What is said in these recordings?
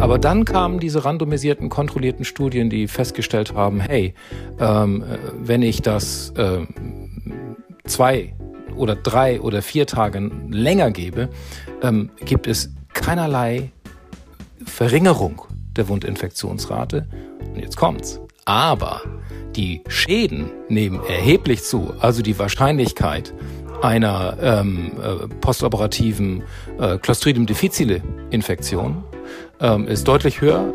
Aber dann kamen diese randomisierten, kontrollierten Studien, die festgestellt haben, hey, ähm, wenn ich das äh, zwei oder drei oder vier Tage länger gebe, ähm, gibt es keinerlei Verringerung der Wundinfektionsrate. Und jetzt kommt's. Aber die Schäden nehmen erheblich zu. Also die Wahrscheinlichkeit einer ähm, äh, postoperativen äh, Clostridium difficile Infektion ähm, ist deutlich höher.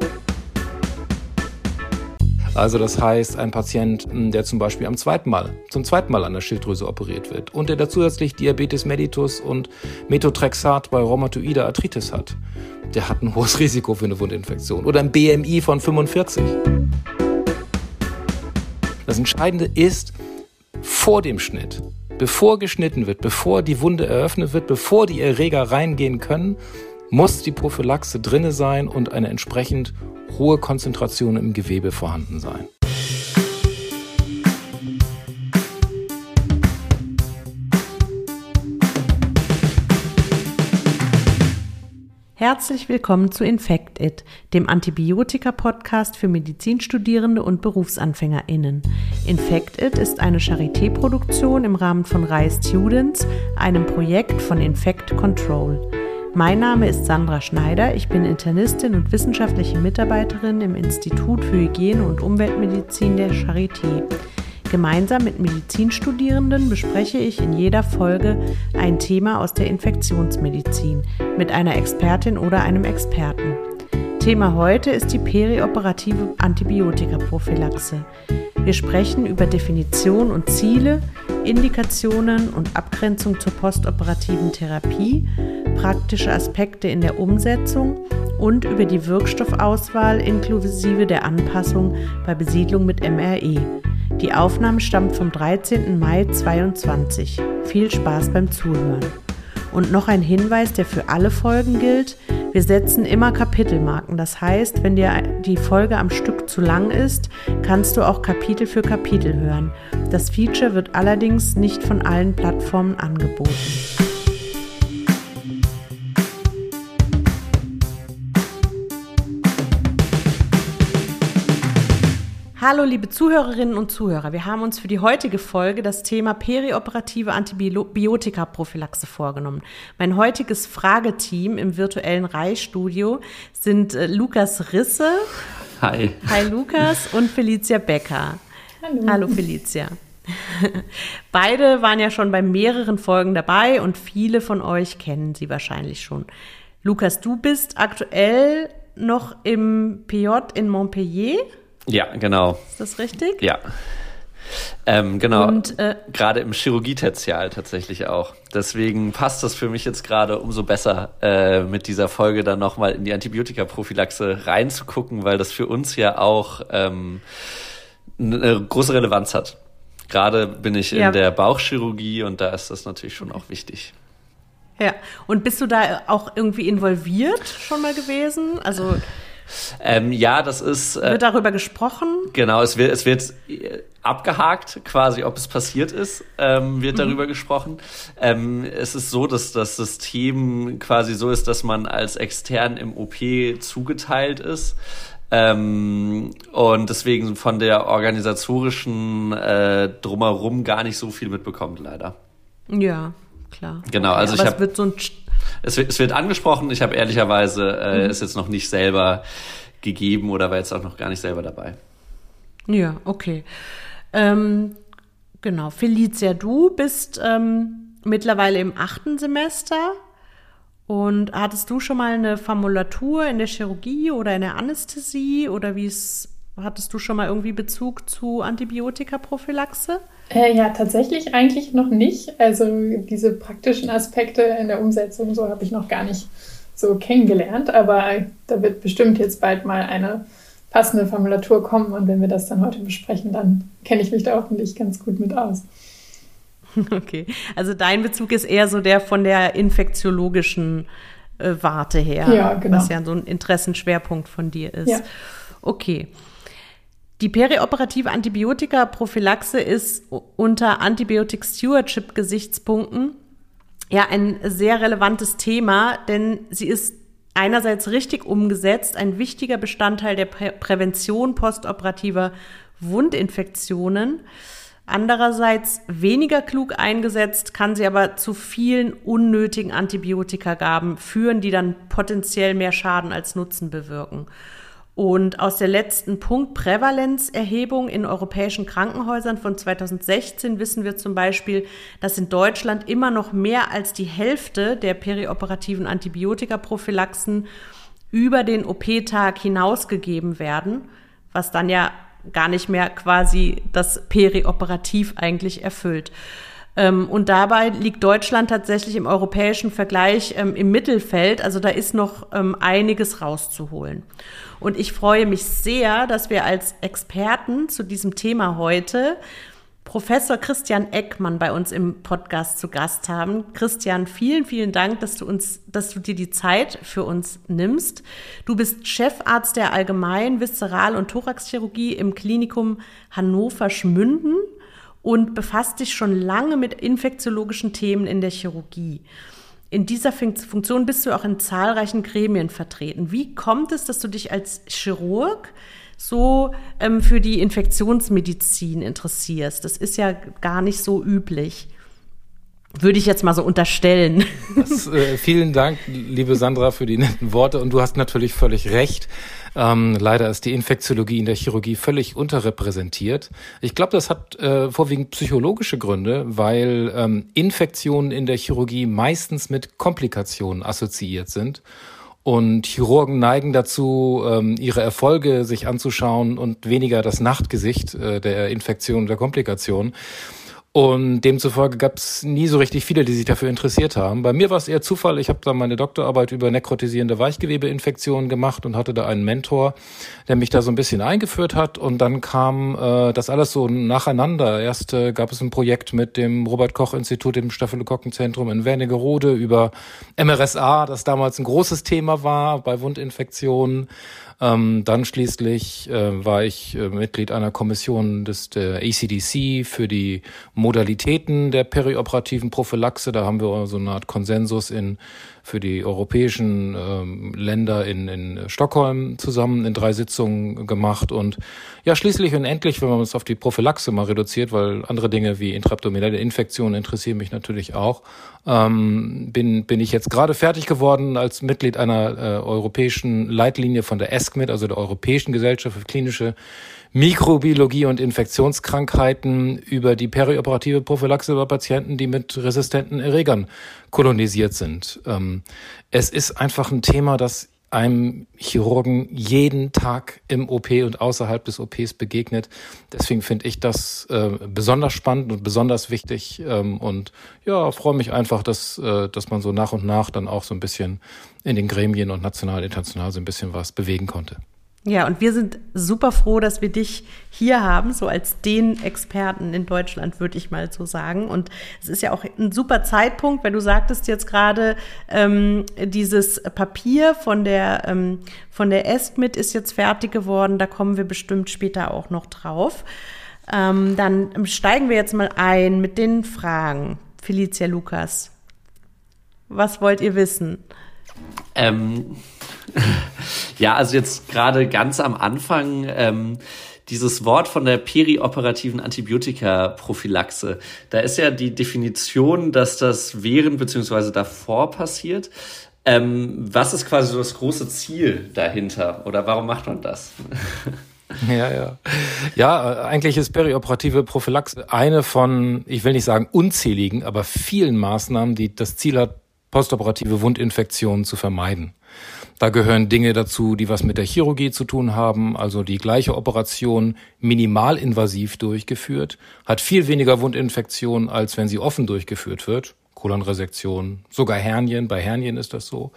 Also das heißt, ein Patient, hm, der zum Beispiel am zweiten Mal, zum zweiten Mal an der Schilddrüse operiert wird und der da zusätzlich Diabetes mellitus und Methotrexat bei rheumatoider Arthritis hat, der hat ein hohes Risiko für eine Wundinfektion oder ein BMI von 45. Das Entscheidende ist, vor dem Schnitt, bevor geschnitten wird, bevor die Wunde eröffnet wird, bevor die Erreger reingehen können, muss die Prophylaxe drinne sein und eine entsprechend hohe Konzentration im Gewebe vorhanden sein. Herzlich willkommen zu Infect It, dem Antibiotika-Podcast für Medizinstudierende und BerufsanfängerInnen. Infect It ist eine Charité-Produktion im Rahmen von RISE Students, einem Projekt von Infect Control. Mein Name ist Sandra Schneider, ich bin Internistin und wissenschaftliche Mitarbeiterin im Institut für Hygiene und Umweltmedizin der Charité. Gemeinsam mit Medizinstudierenden bespreche ich in jeder Folge ein Thema aus der Infektionsmedizin mit einer Expertin oder einem Experten. Thema heute ist die perioperative Antibiotikaprophylaxe. Wir sprechen über Definition und Ziele, Indikationen und Abgrenzung zur postoperativen Therapie, praktische Aspekte in der Umsetzung und über die Wirkstoffauswahl inklusive der Anpassung bei Besiedlung mit MRE. Die Aufnahme stammt vom 13. Mai 2022. Viel Spaß beim Zuhören. Und noch ein Hinweis, der für alle Folgen gilt. Wir setzen immer Kapitelmarken. Das heißt, wenn dir die Folge am Stück zu lang ist, kannst du auch Kapitel für Kapitel hören. Das Feature wird allerdings nicht von allen Plattformen angeboten. Hallo liebe Zuhörerinnen und Zuhörer, wir haben uns für die heutige Folge das Thema perioperative Antibiotika-Prophylaxe vorgenommen. Mein heutiges Frageteam im virtuellen Reihstudio sind äh, Lukas Risse. Hi. Hi Lukas und Felicia Becker. Hallo. Hallo Felicia. Beide waren ja schon bei mehreren Folgen dabei und viele von euch kennen sie wahrscheinlich schon. Lukas, du bist aktuell noch im PJ in Montpellier. Ja, genau. Ist das richtig? Ja. Ähm, genau. Und, äh, gerade im Chirurgie-Tertial tatsächlich auch. Deswegen passt das für mich jetzt gerade umso besser, äh, mit dieser Folge dann nochmal in die Antibiotikaprophylaxe reinzugucken, weil das für uns ja auch ähm, eine große Relevanz hat. Gerade bin ich Ja. in der Bauchchirurgie und da ist das natürlich schon auch wichtig. Ja. Und bist du da auch irgendwie involviert schon mal gewesen? Also Ähm, ja, das ist äh, wird darüber gesprochen? Genau, es wird, es wird äh, abgehakt, quasi, ob es passiert ist, ähm, wird darüber gesprochen. Ähm, es ist so, dass das System quasi so ist, dass man als extern im OP zugeteilt ist. Ähm, und deswegen von der organisatorischen äh, drumherum gar nicht so viel mitbekommt, leider. Ja, klar. Genau, also ich aber hab- es wird so Es es wird angesprochen, ich habe ehrlicherweise äh, Mhm. es jetzt noch nicht selber gegeben oder war jetzt auch noch gar nicht selber dabei. Ja, okay. Ähm, genau. Felicia, du bist ähm, mittlerweile im achten Semester. Und hattest du schon mal eine Formulatur in der Chirurgie oder in der Anästhesie? Oder wie es, hattest du schon mal irgendwie Bezug zu Antibiotikaprophylaxe? Äh, ja, tatsächlich eigentlich noch nicht. Also diese praktischen Aspekte in der Umsetzung, so habe ich noch gar nicht so kennengelernt. Aber da wird bestimmt jetzt bald mal eine passende Formulatur kommen. Und wenn wir das dann heute besprechen, dann kenne ich mich da hoffentlich ganz gut mit aus. Okay. Also dein Bezug ist eher so der von der infektiologischen äh, Warte her. Ja, genau. Was ja so ein Interessenschwerpunkt von dir ist. Ja. Okay. Die perioperative Antibiotika-Prophylaxe ist unter Antibiotic Stewardship-Gesichtspunkten ja ein sehr relevantes Thema, denn sie ist einerseits richtig umgesetzt, ein wichtiger Bestandteil der Prä Prävention postoperativer Wundinfektionen. Andererseits weniger klug eingesetzt, kann sie aber zu vielen unnötigen Antibiotikagaben führen, die dann potenziell mehr Schaden als Nutzen bewirken. Und aus der letzten Punktprävalenzerhebung in europäischen Krankenhäusern von 2016 wissen wir zum Beispiel, dass in Deutschland immer noch mehr als die Hälfte der perioperativen Antibiotikaprophylaxen über den OP-Tag hinausgegeben werden, was dann ja gar nicht mehr quasi das perioperativ eigentlich erfüllt. Ähm, und dabei liegt Deutschland tatsächlich im europäischen Vergleich ähm, im Mittelfeld. Also da ist noch ähm, einiges rauszuholen. Und ich freue mich sehr, dass wir als Experten zu diesem Thema heute Professor Christian Eckmann bei uns im Podcast zu Gast haben. Christian, vielen, vielen Dank, dass du uns, dass du dir die Zeit für uns nimmst. Du bist Chefarzt der Allgemein-, Viszeral- und Thoraxchirurgie im Klinikum Hannover-Schmünden und befasst dich schon lange mit infektiologischen Themen in der Chirurgie. In dieser Funktion bist du auch in zahlreichen Gremien vertreten. Wie kommt es, dass du dich als Chirurg so ähm, für die Infektionsmedizin interessierst? Das ist ja gar nicht so üblich. Würde ich jetzt mal so unterstellen. Das, äh, vielen Dank, liebe Sandra, für die netten Worte. Und du hast natürlich völlig recht. Ähm, leider ist die Infektiologie in der Chirurgie völlig unterrepräsentiert. Ich glaube, das hat äh, vorwiegend psychologische Gründe, weil ähm, Infektionen in der Chirurgie meistens mit Komplikationen assoziiert sind. Und Chirurgen neigen dazu, ähm, ihre Erfolge sich anzuschauen und weniger das Nachtgesicht äh, der Infektion, der Komplikation. Und demzufolge gab es nie so richtig viele, die sich dafür interessiert haben. Bei mir war es eher Zufall. Ich habe da meine Doktorarbeit über nekrotisierende Weichgewebeinfektionen gemacht und hatte da einen Mentor, der mich da so ein bisschen eingeführt hat. Und dann kam äh, das alles so nacheinander. Erst äh, gab es ein Projekt mit dem Robert Koch Institut, dem Staphylokokkenzentrum in Wernigerode über MRSA, das damals ein großes Thema war bei Wundinfektionen. Ähm, dann schließlich äh, war ich äh, Mitglied einer Kommission des der ACDC für die Modalitäten der perioperativen Prophylaxe. Da haben wir so eine Art Konsensus in für die europäischen ähm, Länder in, in Stockholm zusammen in drei Sitzungen gemacht. Und ja schließlich und endlich, wenn man es auf die Prophylaxe mal reduziert, weil andere Dinge wie intraabdominelle Infektionen interessieren mich natürlich auch, ähm, bin bin ich jetzt gerade fertig geworden als Mitglied einer äh, europäischen Leitlinie von der ESCMID, also der Europäischen Gesellschaft für klinische Mikrobiologie und Infektionskrankheiten über die perioperative Prophylaxe bei Patienten, die mit resistenten Erregern kolonisiert sind. Ähm, es ist einfach ein Thema, das einem Chirurgen jeden Tag im OP und außerhalb des OPs begegnet. Deswegen finde ich das äh, besonders spannend und besonders wichtig ähm, und ja, freue mich einfach, dass, äh, dass man so nach und nach dann auch so ein bisschen in den Gremien und national, international so ein bisschen was bewegen konnte. Ja, und wir sind super froh, dass wir dich hier haben, so als den Experten in Deutschland, würde ich mal so sagen. Und es ist ja auch ein super Zeitpunkt, weil du sagtest jetzt gerade, ähm, dieses Papier von der, ähm, von der ESCMIT ist jetzt fertig geworden. Da kommen wir bestimmt später auch noch drauf. Ähm, dann steigen wir jetzt mal ein mit den Fragen. Felicia Lukas, was wollt ihr wissen? Ähm ja, also jetzt gerade ganz am Anfang ähm, dieses Wort von der perioperativen Antibiotika-Prophylaxe. Da ist ja die Definition, dass das während beziehungsweise davor passiert. Ähm, was ist quasi so das große Ziel dahinter oder warum macht man das? Ja, ja. Ja, eigentlich ist perioperative Prophylaxe eine von, ich will nicht sagen unzähligen, aber vielen Maßnahmen, die das Ziel hat, postoperative Wundinfektionen zu vermeiden. Da gehören Dinge dazu, die was mit der Chirurgie zu tun haben, also die gleiche Operation minimalinvasiv durchgeführt, hat viel weniger Wundinfektion, als wenn sie offen durchgeführt wird. Kolonresektion, sogar Hernien, bei Hernien ist das so.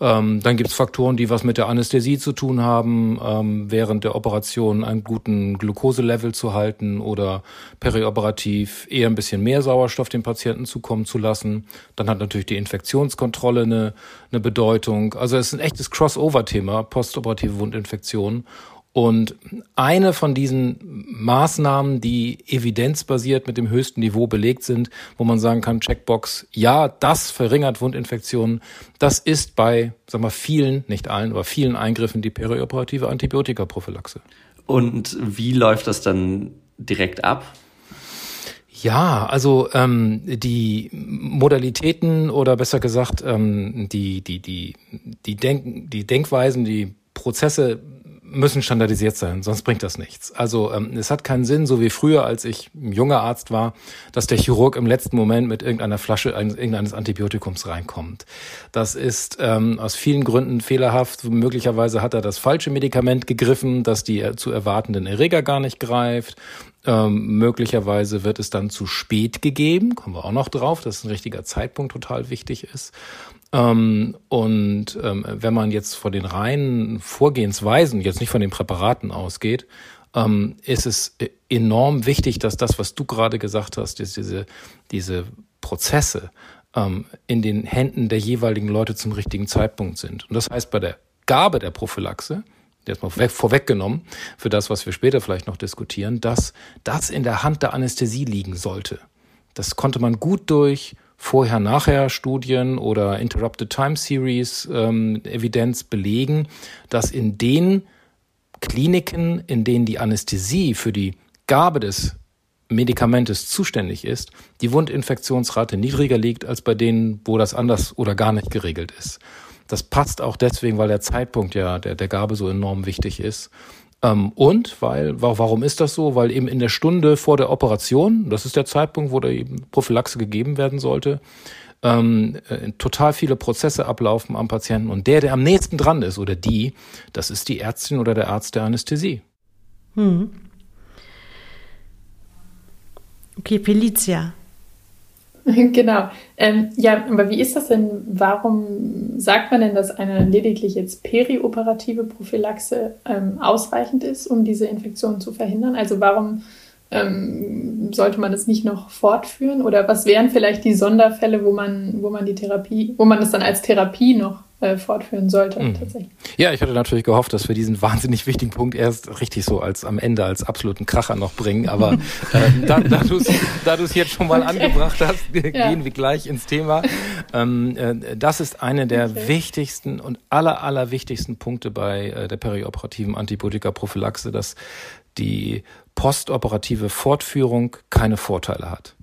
Ähm, dann gibt es Faktoren, die was mit der Anästhesie zu tun haben, ähm, während der Operation einen guten Glukoselevel zu halten oder perioperativ eher ein bisschen mehr Sauerstoff dem Patienten zukommen zu lassen. Dann hat natürlich die Infektionskontrolle eine, eine Bedeutung. Also es ist ein echtes Crossover-Thema, postoperative Wundinfektionen. Und eine von diesen Maßnahmen, die evidenzbasiert mit dem höchsten Niveau belegt sind, wo man sagen kann, Checkbox, ja, das verringert Wundinfektionen, das ist bei, sag mal, vielen, nicht allen, aber vielen Eingriffen die perioperative Antibiotikaprophylaxe. Und wie läuft das dann direkt ab? Ja, also ähm, die Modalitäten oder besser gesagt ähm, die die die die Denk die Denkweisen, die Prozesse müssen standardisiert sein, sonst bringt das nichts. Also ähm, es hat keinen Sinn, so wie früher, als ich ein junger Arzt war, dass der Chirurg im letzten Moment mit irgendeiner Flasche eines, irgendeines Antibiotikums reinkommt. Das ist ähm, aus vielen Gründen fehlerhaft. Möglicherweise hat er das falsche Medikament gegriffen, das die zu erwartenden Erreger gar nicht greift. Ähm, möglicherweise wird es dann zu spät gegeben, kommen wir auch noch drauf, dass ein richtiger Zeitpunkt total wichtig ist. Ähm, und ähm, wenn man jetzt von den reinen Vorgehensweisen, jetzt nicht von den Präparaten ausgeht, ähm, ist es enorm wichtig, dass das, was du gerade gesagt hast, diese, diese Prozesse in den Händen der jeweiligen Leute zum richtigen Zeitpunkt sind. Und das heißt, bei der Gabe der Prophylaxe, jetzt mal weg, vorweggenommen, für das, was wir später vielleicht noch diskutieren, dass das in der Hand der Anästhesie liegen sollte. Das konnte man gut durch Vorher-Nachher-Studien oder Interrupted Time Series ähm, Evidenz belegen, dass in den Kliniken, in denen die Anästhesie für die Gabe des Medikamentes zuständig ist, die Wundinfektionsrate niedriger liegt als bei denen, wo das anders oder gar nicht geregelt ist. Das passt auch deswegen, weil der Zeitpunkt ja der, der Gabe so enorm wichtig ist. Ähm, und weil, warum ist das so? Weil eben in der Stunde vor der Operation, das ist der Zeitpunkt, wo der Prophylaxe gegeben werden sollte, ähm, äh, total viele Prozesse ablaufen am Patienten. Und der, der am nächsten dran ist oder die, das ist die Ärztin oder der Arzt der Anästhesie. Hm. Okay, Felicia, Genau. Ähm, ja, aber wie ist das denn? Warum sagt man denn, dass eine lediglich jetzt perioperative Prophylaxe ähm, ausreichend ist, um diese Infektion zu verhindern? Also warum ähm, sollte man es nicht noch fortführen? Oder was wären vielleicht die Sonderfälle, wo man, wo man die Therapie, wo man es dann als Therapie noch äh, fortführen sollte, mhm. tatsächlich. Ja, ich hatte natürlich gehofft, dass wir diesen wahnsinnig wichtigen Punkt erst richtig so als am Ende als absoluten Kracher noch bringen. Aber äh, da, da du es jetzt schon mal okay. angebracht hast, ja. gehen wir gleich ins Thema. Ähm, äh, das ist eine der okay. wichtigsten und aller, aller wichtigsten Punkte bei äh, der perioperativen Antibiotika-Prophylaxe, dass die postoperative Fortführung keine Vorteile hat.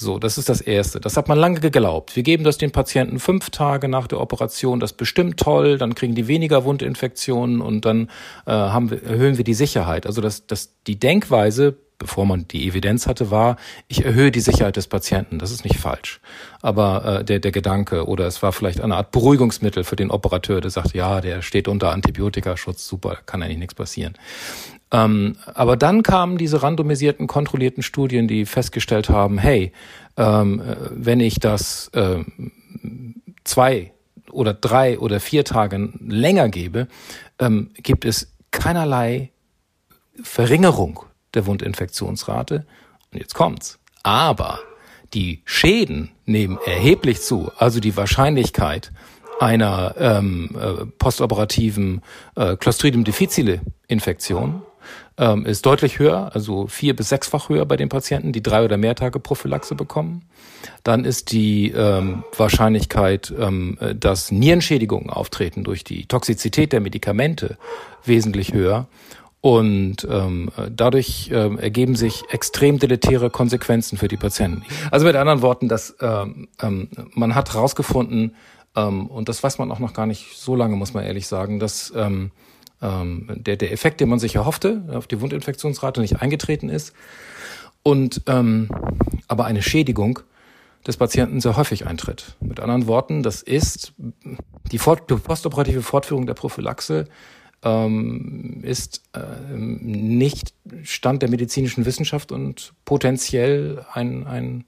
So, das ist das Erste. Das hat man lange geglaubt. Wir geben das den Patienten fünf Tage nach der Operation. Das ist bestimmt toll. Dann kriegen die weniger Wundinfektionen und dann äh, haben wir, erhöhen wir die Sicherheit. Also das, das, die Denkweise, bevor man die Evidenz hatte, war, ich erhöhe die Sicherheit des Patienten. Das ist nicht falsch. Aber äh, der, der Gedanke oder es war vielleicht eine Art Beruhigungsmittel für den Operateur, der sagt, ja, der steht unter Antibiotikaschutz, super, kann eigentlich nichts passieren. Ähm, aber dann kamen diese randomisierten, kontrollierten Studien, die festgestellt haben, hey, ähm, wenn ich das äh, zwei oder drei oder vier Tage länger gebe, ähm, gibt es keinerlei Verringerung der Wundinfektionsrate. Und jetzt kommt's. Aber die Schäden nehmen erheblich zu. Also die Wahrscheinlichkeit einer ähm, äh, postoperativen äh, Clostridium difficile Infektion ähm, ist deutlich höher, also vier bis sechsfach höher bei den Patienten, die drei oder mehr Tage Prophylaxe bekommen. Dann ist die ähm, Wahrscheinlichkeit, ähm, dass Nierenschädigungen auftreten durch die Toxizität der Medikamente wesentlich höher. Und ähm, dadurch ähm, ergeben sich extrem deletäre Konsequenzen für die Patienten. Also mit anderen Worten, dass ähm, ähm, man hat herausgefunden, ähm, und das weiß man auch noch gar nicht so lange, muss man ehrlich sagen, dass ähm, ähm, der, der Effekt, den man sich erhoffte, auf die Wundinfektionsrate nicht eingetreten ist. Und ähm, aber eine Schädigung des Patienten sehr häufig eintritt. Mit anderen Worten, das ist die, fort, die postoperative Fortführung der Prophylaxe ähm, ist äh, nicht Stand der medizinischen Wissenschaft und potenziell ein, ein,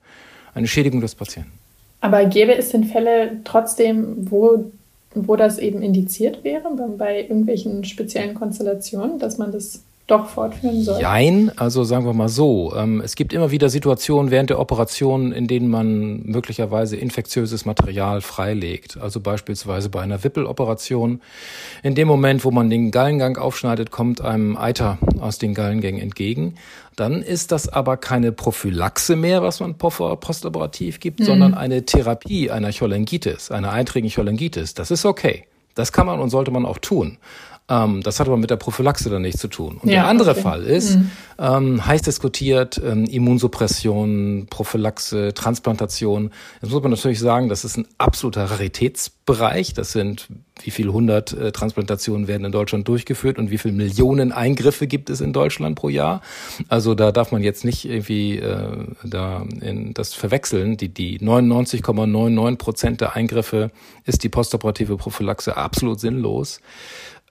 eine Schädigung des Patienten. Aber gäbe es denn Fälle trotzdem, wo wo das eben indiziert wäre, bei irgendwelchen speziellen Konstellationen, dass man das doch fortführen soll? Nein, also sagen wir mal so. Ähm, es gibt immer wieder Situationen während der Operation, in denen man möglicherweise infektiöses Material freilegt. Also beispielsweise bei einer Wippeloperation. In dem Moment, wo man den Gallengang aufschneidet, kommt einem Eiter aus den Gallengängen entgegen. Dann ist das aber keine Prophylaxe mehr, was man postoperativ gibt, mhm. sondern eine Therapie einer Cholangitis, einer einträgigen Cholangitis. Das ist okay. Das kann man und sollte man auch tun. Ähm, das hat aber mit der Prophylaxe dann nichts zu tun. Und ja, der andere okay. Fall ist, mhm. ähm, heiß diskutiert, ähm, Immunsuppression, Prophylaxe, Transplantation. Jetzt muss man natürlich sagen, das ist ein absoluter Raritätsbereich. Das sind wie viel hundert äh, Transplantationen werden in Deutschland durchgeführt und wie viel Millionen Eingriffe gibt es in Deutschland pro Jahr. Also da darf man jetzt nicht irgendwie äh, da in das verwechseln. Die, die 99,99 Prozent der Eingriffe ist die postoperative Prophylaxe absolut sinnlos.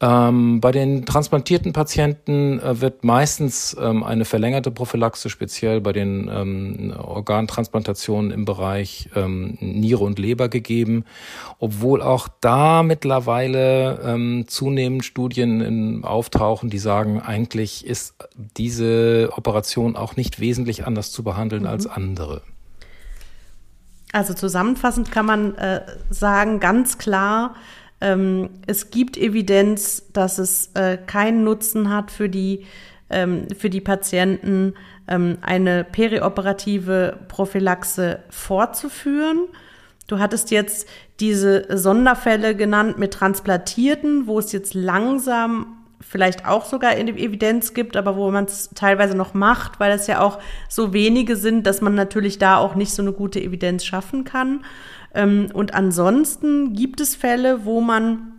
Ähm, bei den transplantierten Patienten äh, wird meistens ähm, eine verlängerte Prophylaxe, speziell bei den ähm, Organtransplantationen im Bereich ähm, Niere und Leber gegeben, obwohl auch da mittlerweile ähm, zunehmend Studien in, auftauchen, die sagen, eigentlich ist diese Operation auch nicht wesentlich anders zu behandeln mhm. als andere. Also zusammenfassend kann man äh, sagen, ganz klar, ähm, es gibt Evidenz, dass es äh, keinen Nutzen hat für die, ähm, für die Patienten, ähm, eine perioperative Prophylaxe fortzuführen. Du hattest jetzt diese Sonderfälle genannt mit Transplantierten, wo es jetzt langsam vielleicht auch sogar in Evidenz gibt, aber wo man es teilweise noch macht, weil es ja auch so wenige sind, dass man natürlich da auch nicht so eine gute Evidenz schaffen kann. Ähm, und ansonsten gibt es Fälle, wo man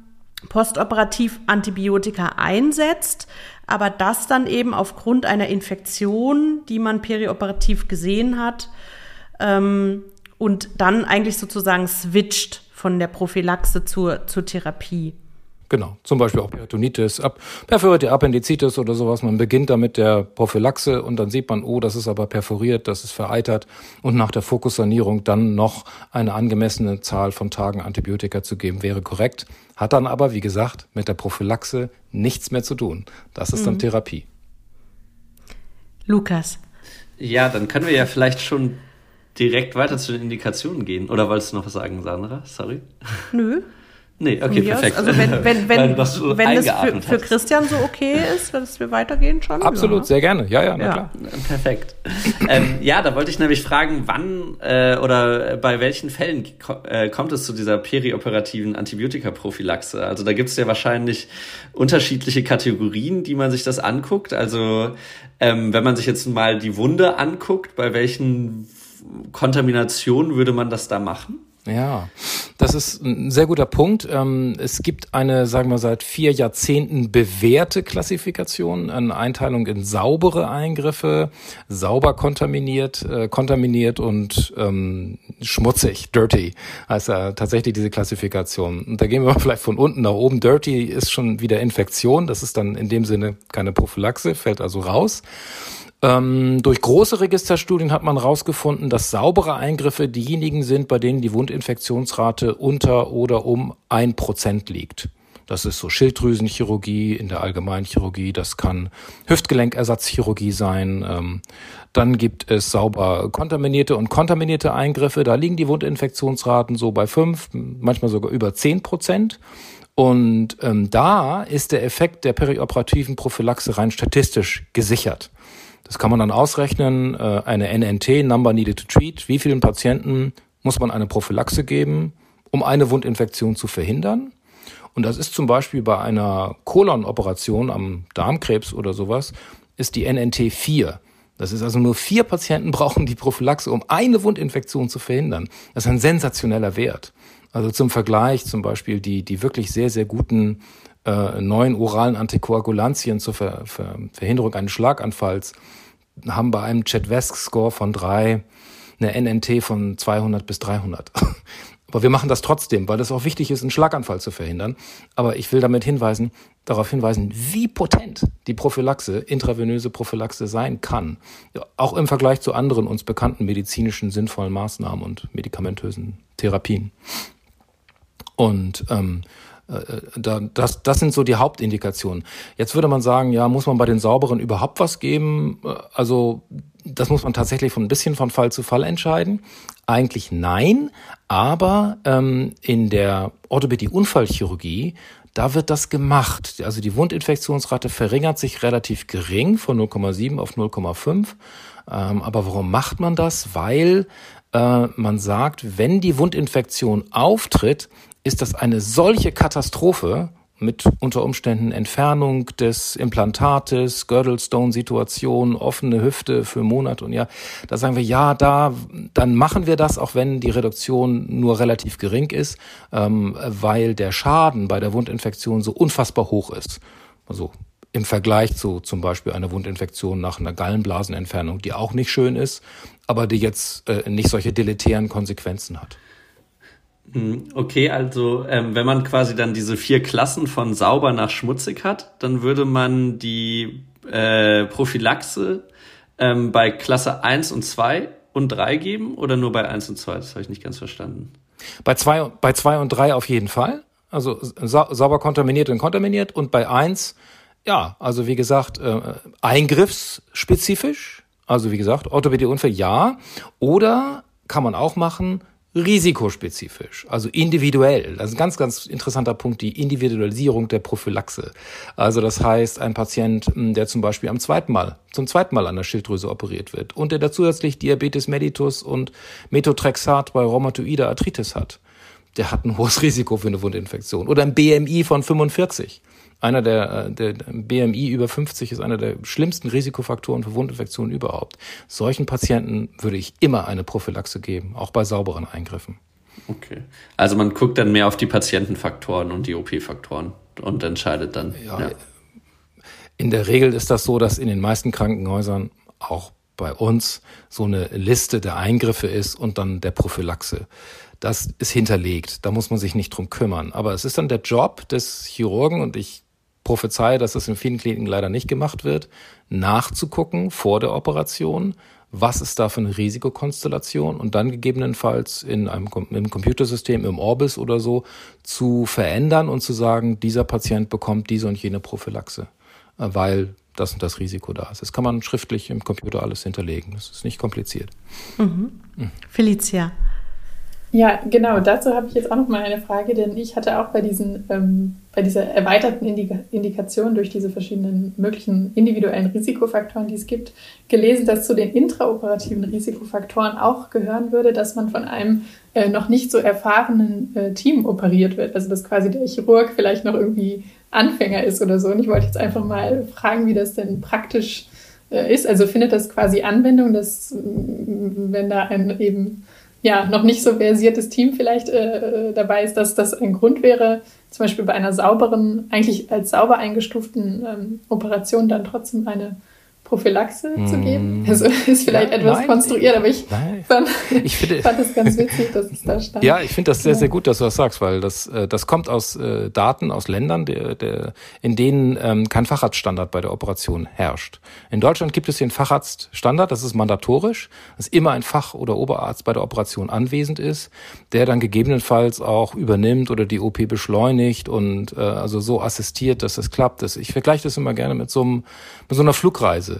postoperativ Antibiotika einsetzt, aber das dann eben aufgrund einer Infektion, die man perioperativ gesehen hat, ähm, und dann eigentlich sozusagen switcht von der Prophylaxe zur, zur Therapie. Genau, zum Beispiel auch Peritonitis, perforierte Appendizitis oder sowas. Man beginnt damit der Prophylaxe und dann sieht man, oh, das ist aber perforiert, das ist vereitert und nach der Fokussanierung dann noch eine angemessene Zahl von Tagen Antibiotika zu geben, wäre korrekt. Hat dann aber, wie gesagt, mit der Prophylaxe nichts mehr zu tun. Das ist mhm. dann Therapie. Lukas. Ja, dann können wir ja vielleicht schon direkt weiter zu den Indikationen gehen. Oder wolltest du noch was sagen, Sandra? Sorry. Nö. Nee, okay, perfekt. Also wenn, wenn, wenn, wenn es für, für, Christian so okay ist, dass wir weitergehen schon? Absolut, ja. sehr gerne. Ja, ja, na ja. klar. Perfekt. ähm, ja, da wollte ich nämlich fragen, wann äh, oder bei welchen Fällen äh, kommt es zu dieser perioperativen Antibiotikaprophylaxe? Also da gibt es ja wahrscheinlich unterschiedliche Kategorien, die man sich das anguckt. Also ähm, wenn man sich jetzt mal die Wunde anguckt, bei welchen Kontaminationen würde man das da machen? Ja, das ist ein sehr guter Punkt. Ähm, es gibt eine, sagen wir, seit vier Jahrzehnten bewährte Klassifikation, eine Einteilung in saubere Eingriffe, sauber kontaminiert, äh, kontaminiert und ähm, schmutzig, dirty, heißt ja tatsächlich diese Klassifikation. Und da gehen wir vielleicht von unten nach oben. Dirty ist schon wieder Infektion, das ist dann in dem Sinne keine Prophylaxe, fällt also raus. Ähm, durch große Registerstudien hat man herausgefunden, dass saubere Eingriffe diejenigen sind, bei denen die Wundinfektionsrate unter oder um ein Prozent liegt. Das ist so Schilddrüsenchirurgie in der Allgemeinchirurgie, das kann Hüftgelenkersatzchirurgie sein. Ähm, dann gibt es sauber kontaminierte und kontaminierte Eingriffe. Da liegen die Wundinfektionsraten so bei fünf, manchmal sogar über zehn Prozent. Und ähm, da ist der Effekt der perioperativen Prophylaxe rein statistisch gesichert. Das kann man dann ausrechnen, äh, eine NNT, Number Needed to Treat, wie vielen Patienten muss man eine Prophylaxe geben, um eine Wundinfektion zu verhindern. Und das ist zum Beispiel bei einer Kolonoperation am Darmkrebs oder sowas, ist die NNT 4. Das ist also nur vier Patienten brauchen die Prophylaxe, um eine Wundinfektion zu verhindern. Das ist ein sensationeller Wert. Also zum Vergleich zum Beispiel die, die wirklich sehr, sehr guten äh, neuen oralen Antikoagulantien zur Ver Ver Verhinderung eines Schlaganfalls haben bei einem Chet-Vesk-Score von drei eine NNT von 200 bis 300. Aber wir machen das trotzdem, weil es auch wichtig ist, einen Schlaganfall zu verhindern. Aber ich will damit hinweisen, darauf hinweisen, wie potent die Prophylaxe, intravenöse Prophylaxe sein kann. Auch im Vergleich zu anderen uns bekannten medizinischen sinnvollen Maßnahmen und medikamentösen Therapien. Und ähm, Äh, da, das, das sind so die Hauptindikationen. Jetzt würde man sagen, ja, muss man bei den sauberen überhaupt was geben? Äh, also das muss man tatsächlich von ein bisschen von Fall zu Fall entscheiden. Eigentlich nein, aber ähm, in der Orthopädie-Unfallchirurgie da wird das gemacht. Also die Wundinfektionsrate verringert sich relativ gering von 0,7 auf 0,5. Ähm, aber warum macht man das? Weil äh, man sagt, wenn die Wundinfektion auftritt, ist das eine solche Katastrophe, mit unter Umständen Entfernung des Implantates, Girdlestone-Situation, offene Hüfte für Monate und ja, da sagen wir, ja, da, dann machen wir das, auch wenn die Reduktion nur relativ gering ist, ähm, weil der Schaden bei der Wundinfektion so unfassbar hoch ist. Also im Vergleich zu zum Beispiel einer Wundinfektion nach einer Gallenblasenentfernung, die auch nicht schön ist, aber die jetzt äh, nicht solche deletären Konsequenzen hat. Hm, okay, also ähm, wenn man quasi dann diese vier Klassen von sauber nach schmutzig hat, dann würde man die äh, Prophylaxe ähm, bei Klasse 1 und 2 und 3 geben oder nur bei 1 und 2? Das habe ich nicht ganz verstanden. Bei 2 bei zwei und 3 auf jeden Fall. Also sa sauber kontaminiert und kontaminiert. Und bei 1, ja, also wie gesagt, äh, eingriffsspezifisch. Also wie gesagt, Orthopädie-Unfall ja. Oder kann man auch machen, risikospezifisch, also individuell. Das ist ein ganz, ganz interessanter Punkt, die Individualisierung der Prophylaxe. Also das heißt, ein Patient, hm, der zum Beispiel am zweiten Mal, zum zweiten Mal an der Schilddrüse operiert wird und der da zusätzlich Diabetes mellitus und Methotrexat bei rheumatoider Arthritis hat, der hat ein hohes Risiko für eine Wundinfektion. Oder ein BMI von 45 einer der, äh, der BMI über 50 ist einer der schlimmsten Risikofaktoren für Wundinfektionen überhaupt. Solchen Patienten würde ich immer eine Prophylaxe geben, auch bei sauberen Eingriffen. Okay. Also man guckt dann mehr auf die Patientenfaktoren und die OP-Faktoren und entscheidet dann. Ja, ja. In der Regel ist das so, dass in den meisten Krankenhäusern auch bei uns so eine Liste der Eingriffe ist und dann der Prophylaxe das ist hinterlegt. Da muss man sich nicht drum kümmern. Aber es ist dann der Job des Chirurgen und ich prophezeie, dass das in vielen Kliniken leider nicht gemacht wird, nachzugucken vor der Operation, was ist da für eine Risikokonstellation und dann gegebenenfalls in einem im Computersystem, im Orbis oder so, zu verändern und zu sagen, dieser Patient bekommt diese und jene Prophylaxe, äh, weil das und das Risiko da ist. Das kann man schriftlich im Computer alles hinterlegen. Das ist nicht kompliziert. Mhm. Mhm. Felicia, ja, genau. Dazu habe ich jetzt auch noch mal eine Frage, denn ich hatte auch bei diesen, ähm, bei dieser erweiterten Indika Indikation durch diese verschiedenen möglichen individuellen Risikofaktoren, die es gibt, gelesen, dass zu den intraoperativen Risikofaktoren auch gehören würde, dass man von einem äh, noch nicht so erfahrenen äh, Team operiert wird. Also dass quasi der Chirurg vielleicht noch irgendwie Anfänger ist oder so. Und ich wollte jetzt einfach mal fragen, wie das denn praktisch äh, ist. Also findet das quasi Anwendung, dass wenn da ein eben ja, noch nicht so versiertes Team vielleicht äh, äh, dabei ist, dass das ein Grund wäre, zum Beispiel bei einer sauberen, eigentlich als sauber eingestuften ähm, Operation dann trotzdem eine Prophylaxe hm. zu geben. Also ist vielleicht ja, etwas nein, konstruiert, aber ich, fand, ich finde, fand es ganz witzig, dass es da stand. Ja, ich finde das sehr, sehr gut, dass du das sagst, weil das, äh, das kommt aus äh, Daten aus Ländern, der, der, in denen ähm, kein Facharztstandard bei der Operation herrscht. In Deutschland gibt es den Facharztstandard, das ist mandatorisch, dass immer ein Fach- oder Oberarzt bei der Operation anwesend ist, der dann gegebenenfalls auch übernimmt oder die OP beschleunigt und äh, also so assistiert, dass es klappt. Das, ich vergleiche das immer gerne mit so, einem, mit so einer Flugreise.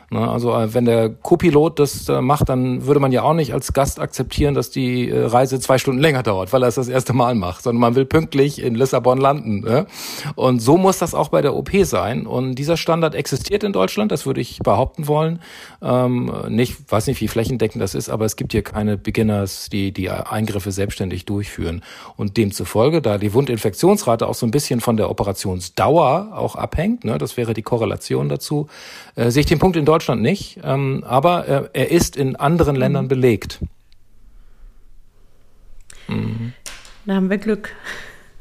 Also äh, wenn der Co-Pilot das äh, macht, dann würde man ja auch nicht als Gast akzeptieren, dass die äh, Reise zwei Stunden länger dauert, weil er es das erste Mal macht, sondern man will pünktlich in Lissabon landen. Ne? Und so muss das auch bei der OP sein. Und dieser Standard existiert in Deutschland, das würde ich behaupten wollen. Ähm, nicht, weiß nicht, wie flächendeckend das ist, aber es gibt hier keine Beginners, die die Eingriffe selbstständig durchführen. Und demzufolge, da die Wundinfektionsrate auch so ein bisschen von der Operationsdauer auch abhängt, ne, das wäre die Korrelation dazu, äh, sehe ich den Punkt in Deutschland nicht, ähm, aber er, er ist in anderen Ländern belegt. Mhm. Da haben wir Glück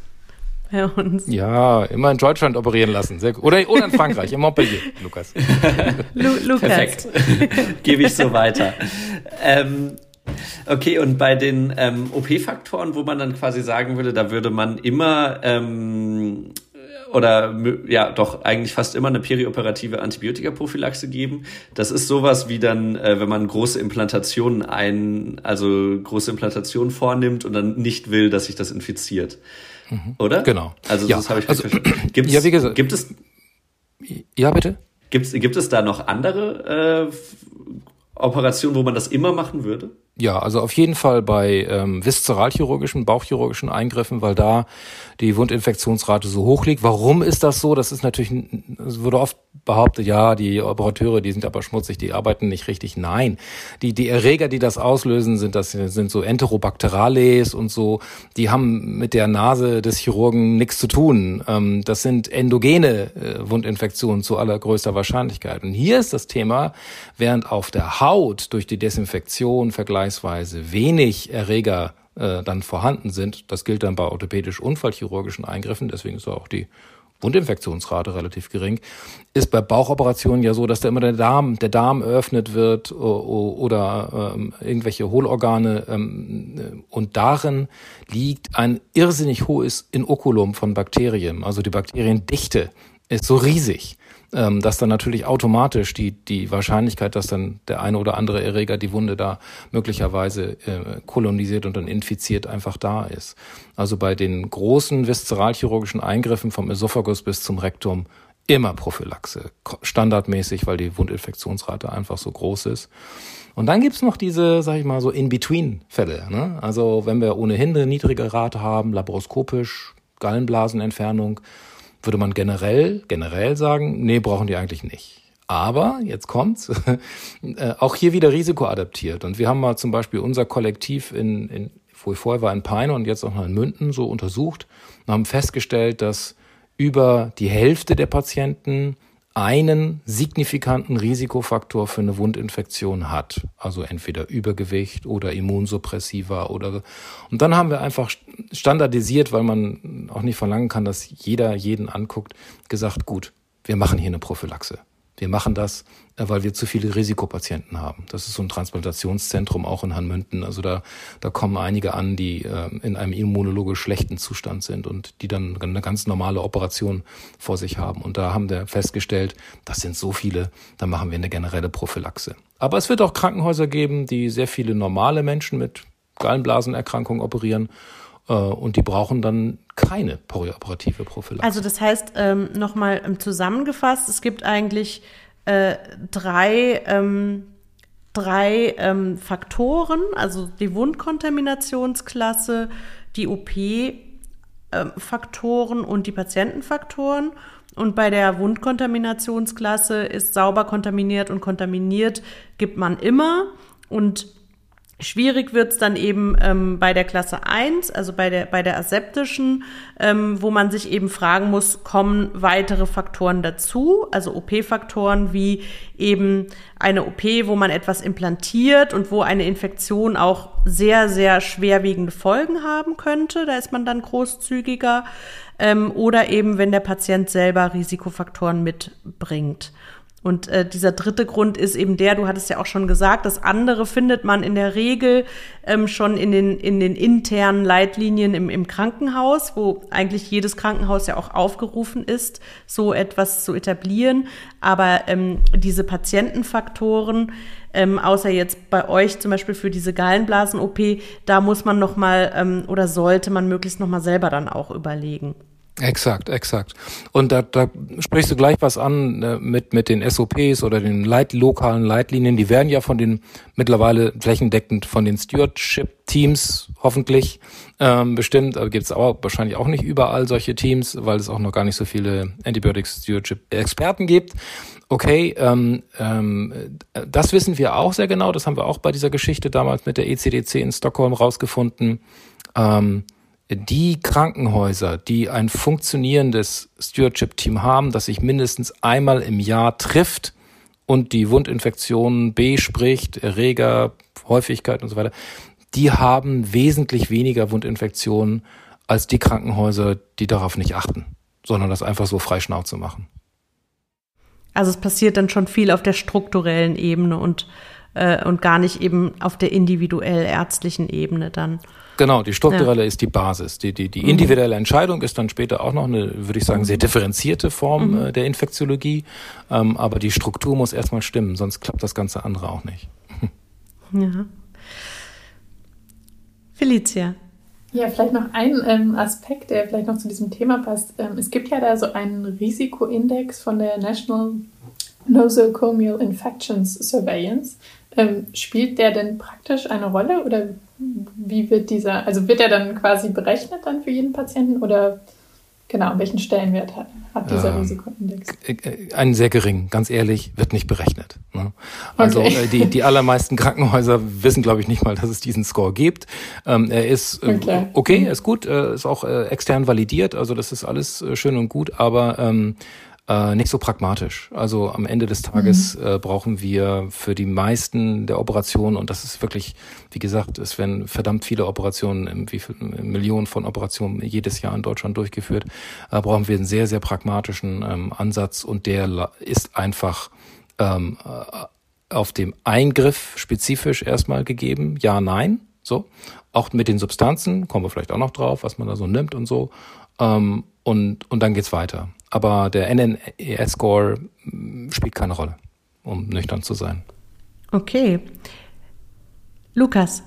bei uns. Ja, immer in Deutschland operieren lassen. Sehr gut. Oder, oder in Frankreich, in Montpellier, Lukas. Lu Lukas. Perfekt. Gebe ich so weiter. Ähm, okay, und bei den ähm, OP-Faktoren, wo man dann quasi sagen würde, da würde man immer ähm, oder ja doch eigentlich fast immer eine perioperative Antibiotikaprophylaxe geben. Das ist sowas wie dann, äh, wenn man große Implantationen ein, also große Implantationen vornimmt und dann nicht will, dass sich das infiziert. mhm. oder? Genau. Also ja. das habe ich also, verstanden. Gibt's, ja, wie gesagt, gibt es ja bitte. Gibt's, gibt es da noch andere äh, Operationen, wo man das immer machen würde? Ja, also auf jeden Fall bei ähm, viszeralchirurgischen, bauchchirurgischen Eingriffen, weil da die Wundinfektionsrate so hoch liegt. Warum ist das so? Das ist natürlich, es wurde oft behauptet, ja, die Operateure, die sind aber schmutzig, die arbeiten nicht richtig. Nein, die, die Erreger, die das auslösen, sind das sind so Enterobacterales und so. Die haben mit der Nase des Chirurgen nichts zu tun. Ähm, das sind endogene äh, Wundinfektionen zu allergrößter Wahrscheinlichkeit. Und hier ist das Thema, während auf der Haut durch die Desinfektion vergleichsweise wenig Erreger äh, dann vorhanden sind. Das gilt dann bei orthopädisch-unfallchirurgischen Eingriffen, deswegen ist auch die Wundinfektionsrate relativ gering, ist bei Bauchoperationen ja so, dass da immer der Darm, der Darm eröffnet wird oder ähm, irgendwelche Hohlorgane ähm, und darin liegt ein irrsinnig hohes Inokulum von Bakterien. Also die Bakteriendichte ist so riesig ähm, dass dann natürlich automatisch die, die Wahrscheinlichkeit, dass dann der eine oder andere Erreger die Wunde da möglicherweise äh, kolonisiert und dann infiziert, einfach da ist. Also bei den großen viszeralchirurgischen Eingriffen vom Esophagus bis zum Rektum immer Prophylaxe, standardmäßig, weil die Wundinfektionsrate einfach so groß ist. Und dann gibt's noch diese, sag ich mal, so In-Between-Fälle. Ne? Also wenn wir ohnehin eine niedrige Rate haben, laparoskopisch, Gallenblasenentfernung, würde man generell, generell sagen, nee, brauchen die eigentlich nicht. Aber, jetzt kommt's, äh, auch hier wieder risikoadaptiert. Und wir haben mal zum Beispiel unser Kollektiv in, in wo ich vorher war in Peine und jetzt auch noch in Münden so untersucht und haben festgestellt, dass über die Hälfte der Patienten einen signifikanten Risikofaktor für eine Wundinfektion hat. Also entweder Übergewicht oder Immunsuppressiva oder und dann haben wir einfach standardisiert, weil man auch nicht verlangen kann, dass jeder jeden anguckt, gesagt, gut, wir machen hier eine Prophylaxe. Wir machen das, äh, weil wir zu viele Risikopatienten haben. Das ist so ein Transplantationszentrum auch in Hanmünden. Also da, da kommen einige an, die äh, in einem immunologisch schlechten Zustand sind und die dann eine ganz normale Operation vor sich haben. Und da haben wir festgestellt, das sind so viele, da machen wir eine generelle Prophylaxe. Aber es wird auch Krankenhäuser geben, die sehr viele normale Menschen mit Gallenblasenerkrankungen operieren äh, und die brauchen dann keine perioperative Prophylaxe. Also das heißt, ähm, nochmal ähm, zusammengefasst, es gibt eigentlich äh, drei, ähm, drei ähm, Faktoren, also die Wundkontaminationsklasse, die OP-Faktoren ähm, und die Patientenfaktoren. Und bei der Wundkontaminationsklasse ist sauber kontaminiert und kontaminiert gibt man immer. Und Schwierig wird's dann eben ähm, bei der Klasse 1, also bei der, bei der aseptischen, ähm, wo man sich eben fragen muss, kommen weitere Faktoren dazu, also OP-Faktoren wie eben eine OP, wo man etwas implantiert und wo eine Infektion auch sehr, sehr schwerwiegende Folgen haben könnte. Da ist man dann großzügiger. Ähm, oder eben, wenn der Patient selber Risikofaktoren mitbringt. Und äh, dieser dritte Grund ist eben der, du hattest ja auch schon gesagt, das andere findet man in der Regel ähm, schon in den, in den internen Leitlinien im, im Krankenhaus, wo eigentlich jedes Krankenhaus ja auch aufgerufen ist, so etwas zu etablieren. Aber ähm, diese Patientenfaktoren, ähm, außer jetzt bei euch zum Beispiel für diese Gallenblasen-OP, da muss man noch mal ähm, oder sollte man möglichst noch mal selber dann auch überlegen. Exakt, exakt. Und da, da sprichst du gleich was an äh, mit, mit den SOPs oder den Leit lokalen Leitlinien. Die werden ja von den mittlerweile flächendeckend von den Stewardship-Teams hoffentlich ähm, bestimmt. Aber gibt es aber wahrscheinlich auch nicht überall solche Teams, weil es auch noch gar nicht so viele Antibiotics Stewardship-Experten gibt. Okay, ähm, ähm, das wissen wir auch sehr genau. Das haben wir auch bei dieser Geschichte damals mit der ECDC in Stockholm rausgefunden. Ähm, die Krankenhäuser, die ein funktionierendes Stewardship-Team haben, das sich mindestens einmal im Jahr trifft und die Wundinfektionen bespricht, Erreger, Häufigkeit und so weiter, die haben wesentlich weniger Wundinfektionen als die Krankenhäuser, die darauf nicht achten, sondern das einfach so frei Schnauze machen. Also es passiert dann schon viel auf der strukturellen Ebene und, äh, und gar nicht eben auf der individuell ärztlichen Ebene dann. Genau, die strukturelle ja. ist die Basis. Die, die, die individuelle Entscheidung ist dann später auch noch eine, würde ich sagen, sehr differenzierte Form mhm. äh, der Infektiologie. Ähm, aber die Struktur muss erstmal stimmen, sonst klappt das ganze andere auch nicht. Ja. Felicia, Ja, vielleicht noch ein ähm, Aspekt, der vielleicht noch zu diesem Thema passt. Ähm, es gibt ja da so einen Risikoindex von der National Nosocomial Infections Surveillance. Ähm, spielt der denn praktisch eine Rolle oder wie wird dieser, also wird er dann quasi berechnet dann für jeden Patienten oder genau, welchen Stellenwert hat, hat dieser ähm, Risikoindex? Äh, einen sehr gering, ganz ehrlich, wird nicht berechnet. Ne? Also okay. äh, die, die allermeisten Krankenhäuser wissen, glaube ich, nicht mal, dass es diesen Score gibt. Ähm, er ist äh, okay, okay ist gut, äh, ist auch äh, extern validiert, also das ist alles äh, schön und gut, aber ähm, äh, nicht so pragmatisch. Also am Ende des Tages mhm. äh, brauchen wir für die meisten der Operationen, und das ist wirklich, wie gesagt, es werden verdammt viele Operationen, wie viel, Millionen von Operationen jedes Jahr in Deutschland durchgeführt, äh, brauchen wir einen sehr, sehr pragmatischen ähm, Ansatz und der ist einfach ähm, äh, auf dem Eingriff spezifisch erstmal gegeben. Ja, nein. So. Auch mit den Substanzen, kommen wir vielleicht auch noch drauf, was man da so nimmt und so. Ähm, und, und dann geht's weiter. Aber der NNES-Score mm, spielt keine Rolle, um nüchtern zu sein. Okay. Lukas.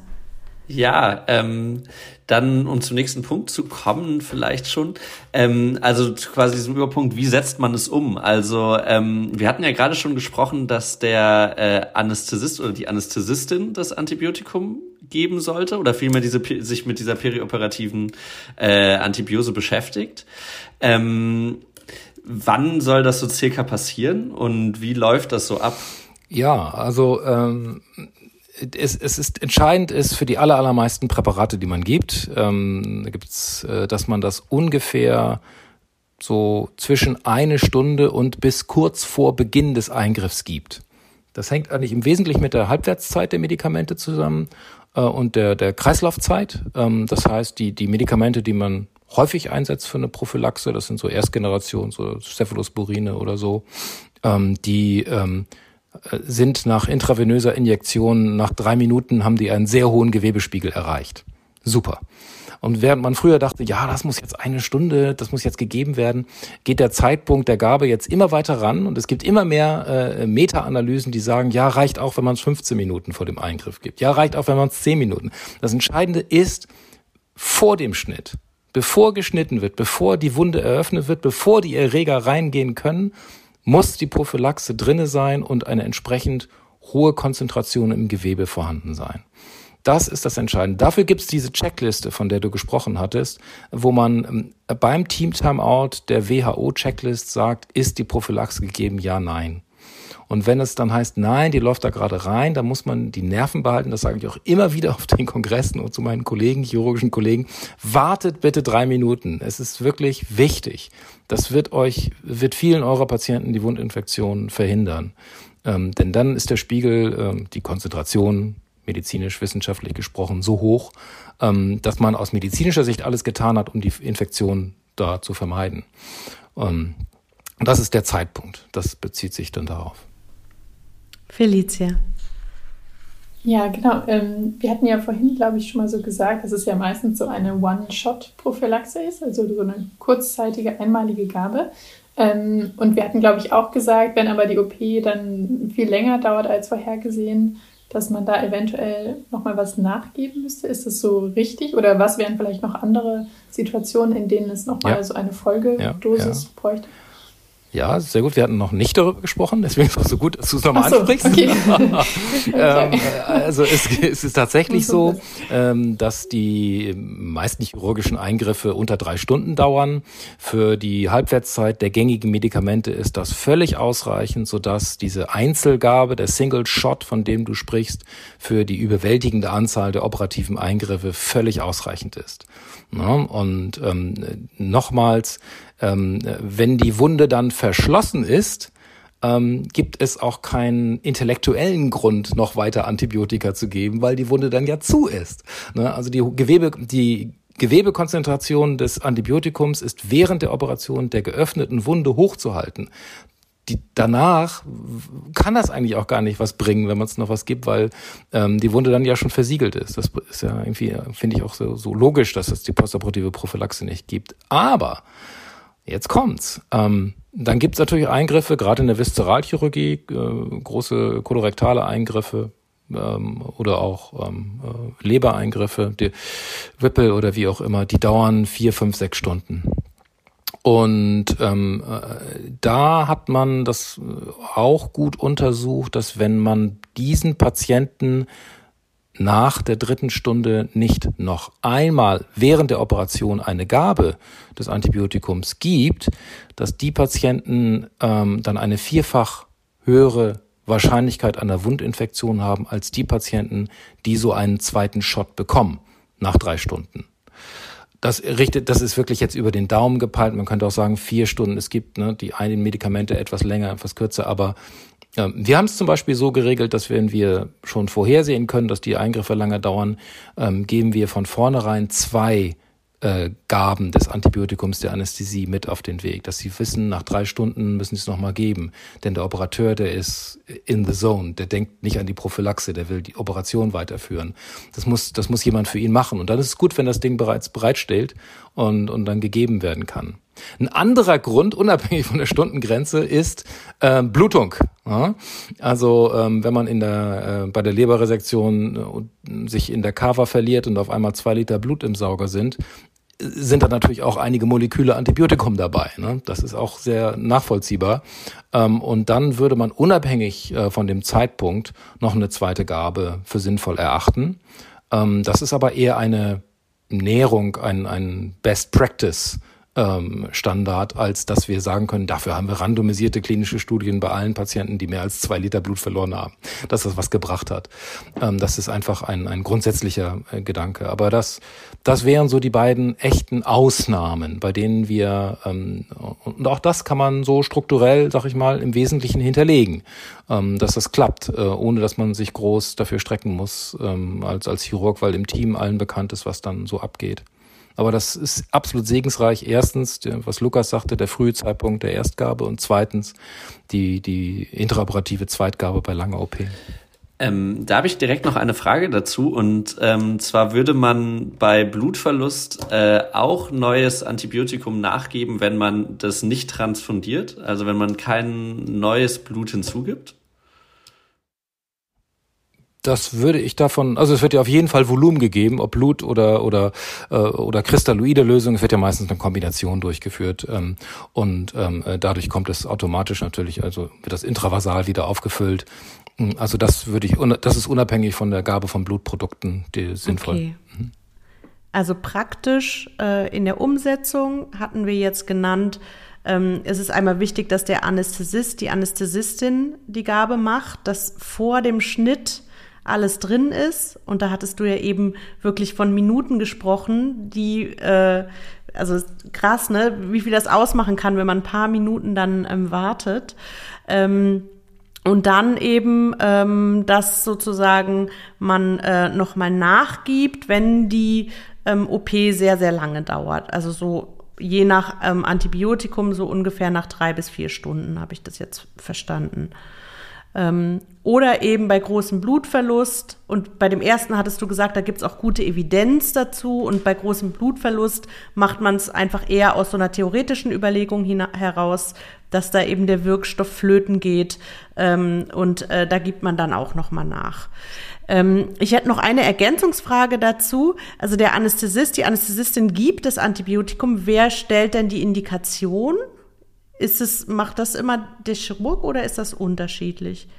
Ja, ähm, dann, um zum nächsten Punkt zu kommen, vielleicht schon. Ähm, also quasi diesen Überpunkt, wie setzt man es um? Also ähm, wir hatten ja gerade schon gesprochen, dass der äh, Anästhesist oder die Anästhesistin das Antibiotikum geben sollte oder vielmehr diese, sich mit dieser perioperativen äh, Antibiose beschäftigt. Ähm, wann soll das so circa passieren und wie läuft das so ab? Ja, also ähm, es, es ist entscheidend ist für die aller, allermeisten Präparate, die man gibt, ähm, gibt's, äh, dass man das ungefähr so zwischen eine Stunde und bis kurz vor Beginn des Eingriffs gibt. Das hängt eigentlich im Wesentlichen mit der Halbwertszeit der Medikamente zusammen äh, und der, der Kreislaufzeit. Ähm, das heißt, die, die Medikamente, die man häufig einsetzt für eine Prophylaxe, das sind so Erstgeneration, so Cephalosporine oder so, ähm, die ähm, äh, sind nach intravenöser Injektion, nach drei Minuten haben die einen sehr hohen Gewebespiegel erreicht. Super. Und während man früher dachte, ja, das muss jetzt eine Stunde, das muss jetzt gegeben werden, geht der Zeitpunkt der Gabe jetzt immer weiter ran und es gibt immer mehr äh, Meta-Analysen, die sagen, ja, reicht auch, wenn man es 15 Minuten vor dem Eingriff gibt. Ja, reicht auch, wenn man es 10 Minuten. Das Entscheidende ist vor dem Schnitt, bevor geschnitten wird, bevor die Wunde eröffnet wird, bevor die Erreger reingehen können, muss die Prophylaxe drinne sein und eine entsprechend hohe Konzentration im Gewebe vorhanden sein. Das ist das Entscheidende. Dafür gibt es diese Checkliste, von der du gesprochen hattest, wo man ähm, beim Team Timeout der WHO-Checklist sagt, ist die Prophylaxe gegeben? Ja, nein. Und wenn es dann heißt, nein, die läuft da gerade rein, dann muss man die Nerven behalten. Das sage ich auch immer wieder auf den Kongressen und zu meinen Kollegen, chirurgischen Kollegen. Wartet bitte drei Minuten. Es ist wirklich wichtig. Das wird euch, wird vielen eurer Patienten die Wundinfektion verhindern. Ähm, denn dann ist der Spiegel, ähm, die Konzentration, medizinisch, wissenschaftlich gesprochen, so hoch, ähm, dass man aus medizinischer Sicht alles getan hat, um die Infektion da zu vermeiden. Ähm, das ist der Zeitpunkt. Das bezieht sich dann darauf. Felicia. Ja, genau. Ähm, wir hatten ja vorhin, glaube ich, schon mal so gesagt, dass es ja meistens so eine One-Shot-Prophylaxe ist, also so eine kurzzeitige, einmalige Gabe. Ähm, und wir hatten, glaube ich, auch gesagt, wenn aber die OP dann viel länger dauert als vorhergesehen, dass man da eventuell nochmal was nachgeben müsste? Ist das so richtig? Oder was wären vielleicht noch andere Situationen, in denen es nochmal ja. so eine Folgedosis ja, ja. bräuchte? Ja, sehr gut. Wir hatten noch nicht darüber gesprochen, deswegen ist es auch so gut, dass du es nochmal so, ansprichst. Okay. ähm, also es, es, ist tatsächlich so, ähm, dass die meisten chirurgischen Eingriffe unter drei Stunden dauern. Für die Halbwertszeit der gängigen Medikamente ist das völlig ausreichend, sodass diese Einzelgabe, der Single Shot, von dem du sprichst, für die überwältigende Anzahl der operativen Eingriffe völlig ausreichend ist. Ja, und ähm, nochmals, ähm, wenn die Wunde dann verschlossen ist, ähm, gibt es auch keinen intellektuellen Grund, noch weiter Antibiotika zu geben, weil die Wunde dann ja zu ist. Ne? Also die Gewebe, die Gewebekonzentration des Antibiotikums ist während der Operation der geöffneten Wunde hochzuhalten die danach kann das eigentlich auch gar nicht was bringen, wenn man es noch was gibt, weil ähm, die Wunde dann ja schon versiegelt ist. Das ist ja irgendwie, finde ich auch so, so logisch, dass es die postoperative Prophylaxe nicht gibt. Aber jetzt kommt's. Ähm, dann gibt's natürlich Eingriffe, gerade in der Viszeralchirurgie, äh, große kolorektale Eingriffe, ähm, oder auch ähm, äh, Lebereingriffe, die Whipple oder wie auch immer, die dauern vier, fünf, sechs Stunden. Und ähm, äh, da hat man das auch gut untersucht, dass wenn man diesen Patienten nach der dritten Stunde nicht noch einmal während der Operation eine Gabe des Antibiotikums gibt, dass die Patienten ähm, dann eine vierfach höhere Wahrscheinlichkeit einer Wundinfektion haben als die Patienten, die so einen zweiten Shot bekommen nach drei Stunden. Das richtet, das ist wirklich jetzt über den Daumen gepeilt. Man könnte auch sagen vier Stunden. Es gibt ne, die einen Medikamente etwas länger, etwas kürzer, aber äh, wir haben es zum Beispiel so geregelt, dass wenn wir schon vorhersehen können, dass die Eingriffe lange dauern, ähm, geben wir von vornherein zwei äh, Gaben des Antibiotikums der Anästhesie mit auf den Weg, dass sie wissen, nach drei Stunden müssen sie es nochmal geben. Denn der Operateur, der ist in the zone, der denkt nicht an die Prophylaxe, der will die Operation weiterführen. Das muss, das muss jemand für ihn machen. Und dann ist es gut, wenn das Ding bereits bereitstellt und, und dann gegeben werden kann. Ein anderer Grund, unabhängig von der Stundengrenze, ist äh, Blutung. Ja? Also ähm, wenn man in der, äh, bei der Leberresektion äh, sich in der Kava verliert und auf einmal zwei Liter Blut im Sauger sind, sind da natürlich auch einige Moleküle Antibiotikum dabei. Ne? Das ist auch sehr nachvollziehbar. Ähm, und dann würde man unabhängig äh, von dem Zeitpunkt noch eine zweite Gabe für sinnvoll erachten. Ähm, das ist aber eher eine Näherung, ein, ein Best Practice ähm, Standard, als dass wir sagen können, dafür haben wir randomisierte klinische Studien bei allen Patienten, die mehr als zwei Liter Blut verloren haben, dass das was gebracht hat. Ähm, das ist einfach ein, ein grundsätzlicher äh, Gedanke. Aber das, das wären so die beiden echten Ausnahmen, bei denen wir, ähm, und auch das kann man so strukturell, sag ich mal, im Wesentlichen hinterlegen, ähm, dass das klappt, äh, ohne dass man sich groß dafür strecken muss, ähm, als, als Chirurg, weil im Team allen bekannt ist, was dann so abgeht. Aber das ist absolut segensreich. Erstens, was Lukas sagte, der frühe Zeitpunkt der Erstgabe und zweitens die, die intraoperative Zweitgabe bei langer OP. Ähm, da habe ich direkt noch eine Frage dazu und ähm, zwar würde man bei Blutverlust äh, auch neues Antibiotikum nachgeben, wenn man das nicht transfundiert, also wenn man kein neues Blut hinzugibt? Das würde ich davon, also es wird ja auf jeden Fall Volumen gegeben, ob Blut oder oder äh, oder kristalloide Lösung. Es wird ja meistens eine Kombination durchgeführt ähm, und ähm, äh, dadurch kommt es automatisch natürlich, also wird das intravasal wieder aufgefüllt. Hm, also das würde ich, das ist unabhängig von der Gabe von Blutprodukten die sinnvoll. Okay. Mhm. Also praktisch äh, in der Umsetzung hatten wir jetzt genannt, ähm, es ist einmal wichtig, dass der Anästhesist, die Anästhesistin die Gabe macht, dass vor dem Schnitt alles drin ist. Und da hattest du ja eben wirklich von Minuten gesprochen, die, äh, also krass, ne, wie viel das ausmachen kann, wenn man ein paar Minuten dann ähm, wartet. Ähm, und dann eben, ähm, dass sozusagen man äh, nochmal nachgibt, wenn die ähm, OP sehr, sehr lange dauert. Also so je nach ähm, Antibiotikum so ungefähr nach drei bis vier Stunden habe ich das jetzt verstanden. Ähm, oder eben bei großem Blutverlust. Und bei dem ersten hattest du gesagt, da gibt es auch gute Evidenz dazu. Und bei großem Blutverlust macht man es einfach eher aus so einer theoretischen Überlegung heraus, dass da eben der Wirkstoff flöten geht. Ähm, und äh, da gibt man dann auch nochmal nach. Ähm, ich hätte noch eine Ergänzungsfrage dazu. Also der Anästhesist, die Anästhesistin gibt das Antibiotikum. Wer stellt denn die Indikation? Ist es, macht das immer der Chirurg oder ist das unterschiedlich?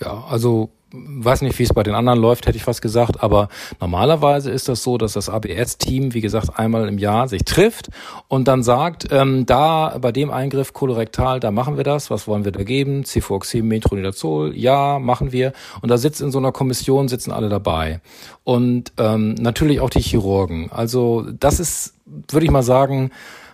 Ja, also weiß nicht, wie es bei den anderen läuft, hätte ich fast gesagt, aber normalerweise ist das so, dass das ABS-Team, wie gesagt, einmal im Jahr sich trifft und dann sagt, ähm, da bei dem Eingriff kolorektal, da machen wir das, was wollen wir da geben? Cifoxim, Metronidazol, ja, machen wir. Und da sitzt in so einer Kommission, sitzen alle dabei. Und ähm, natürlich auch die Chirurgen. Also das ist, würde ich mal sagen,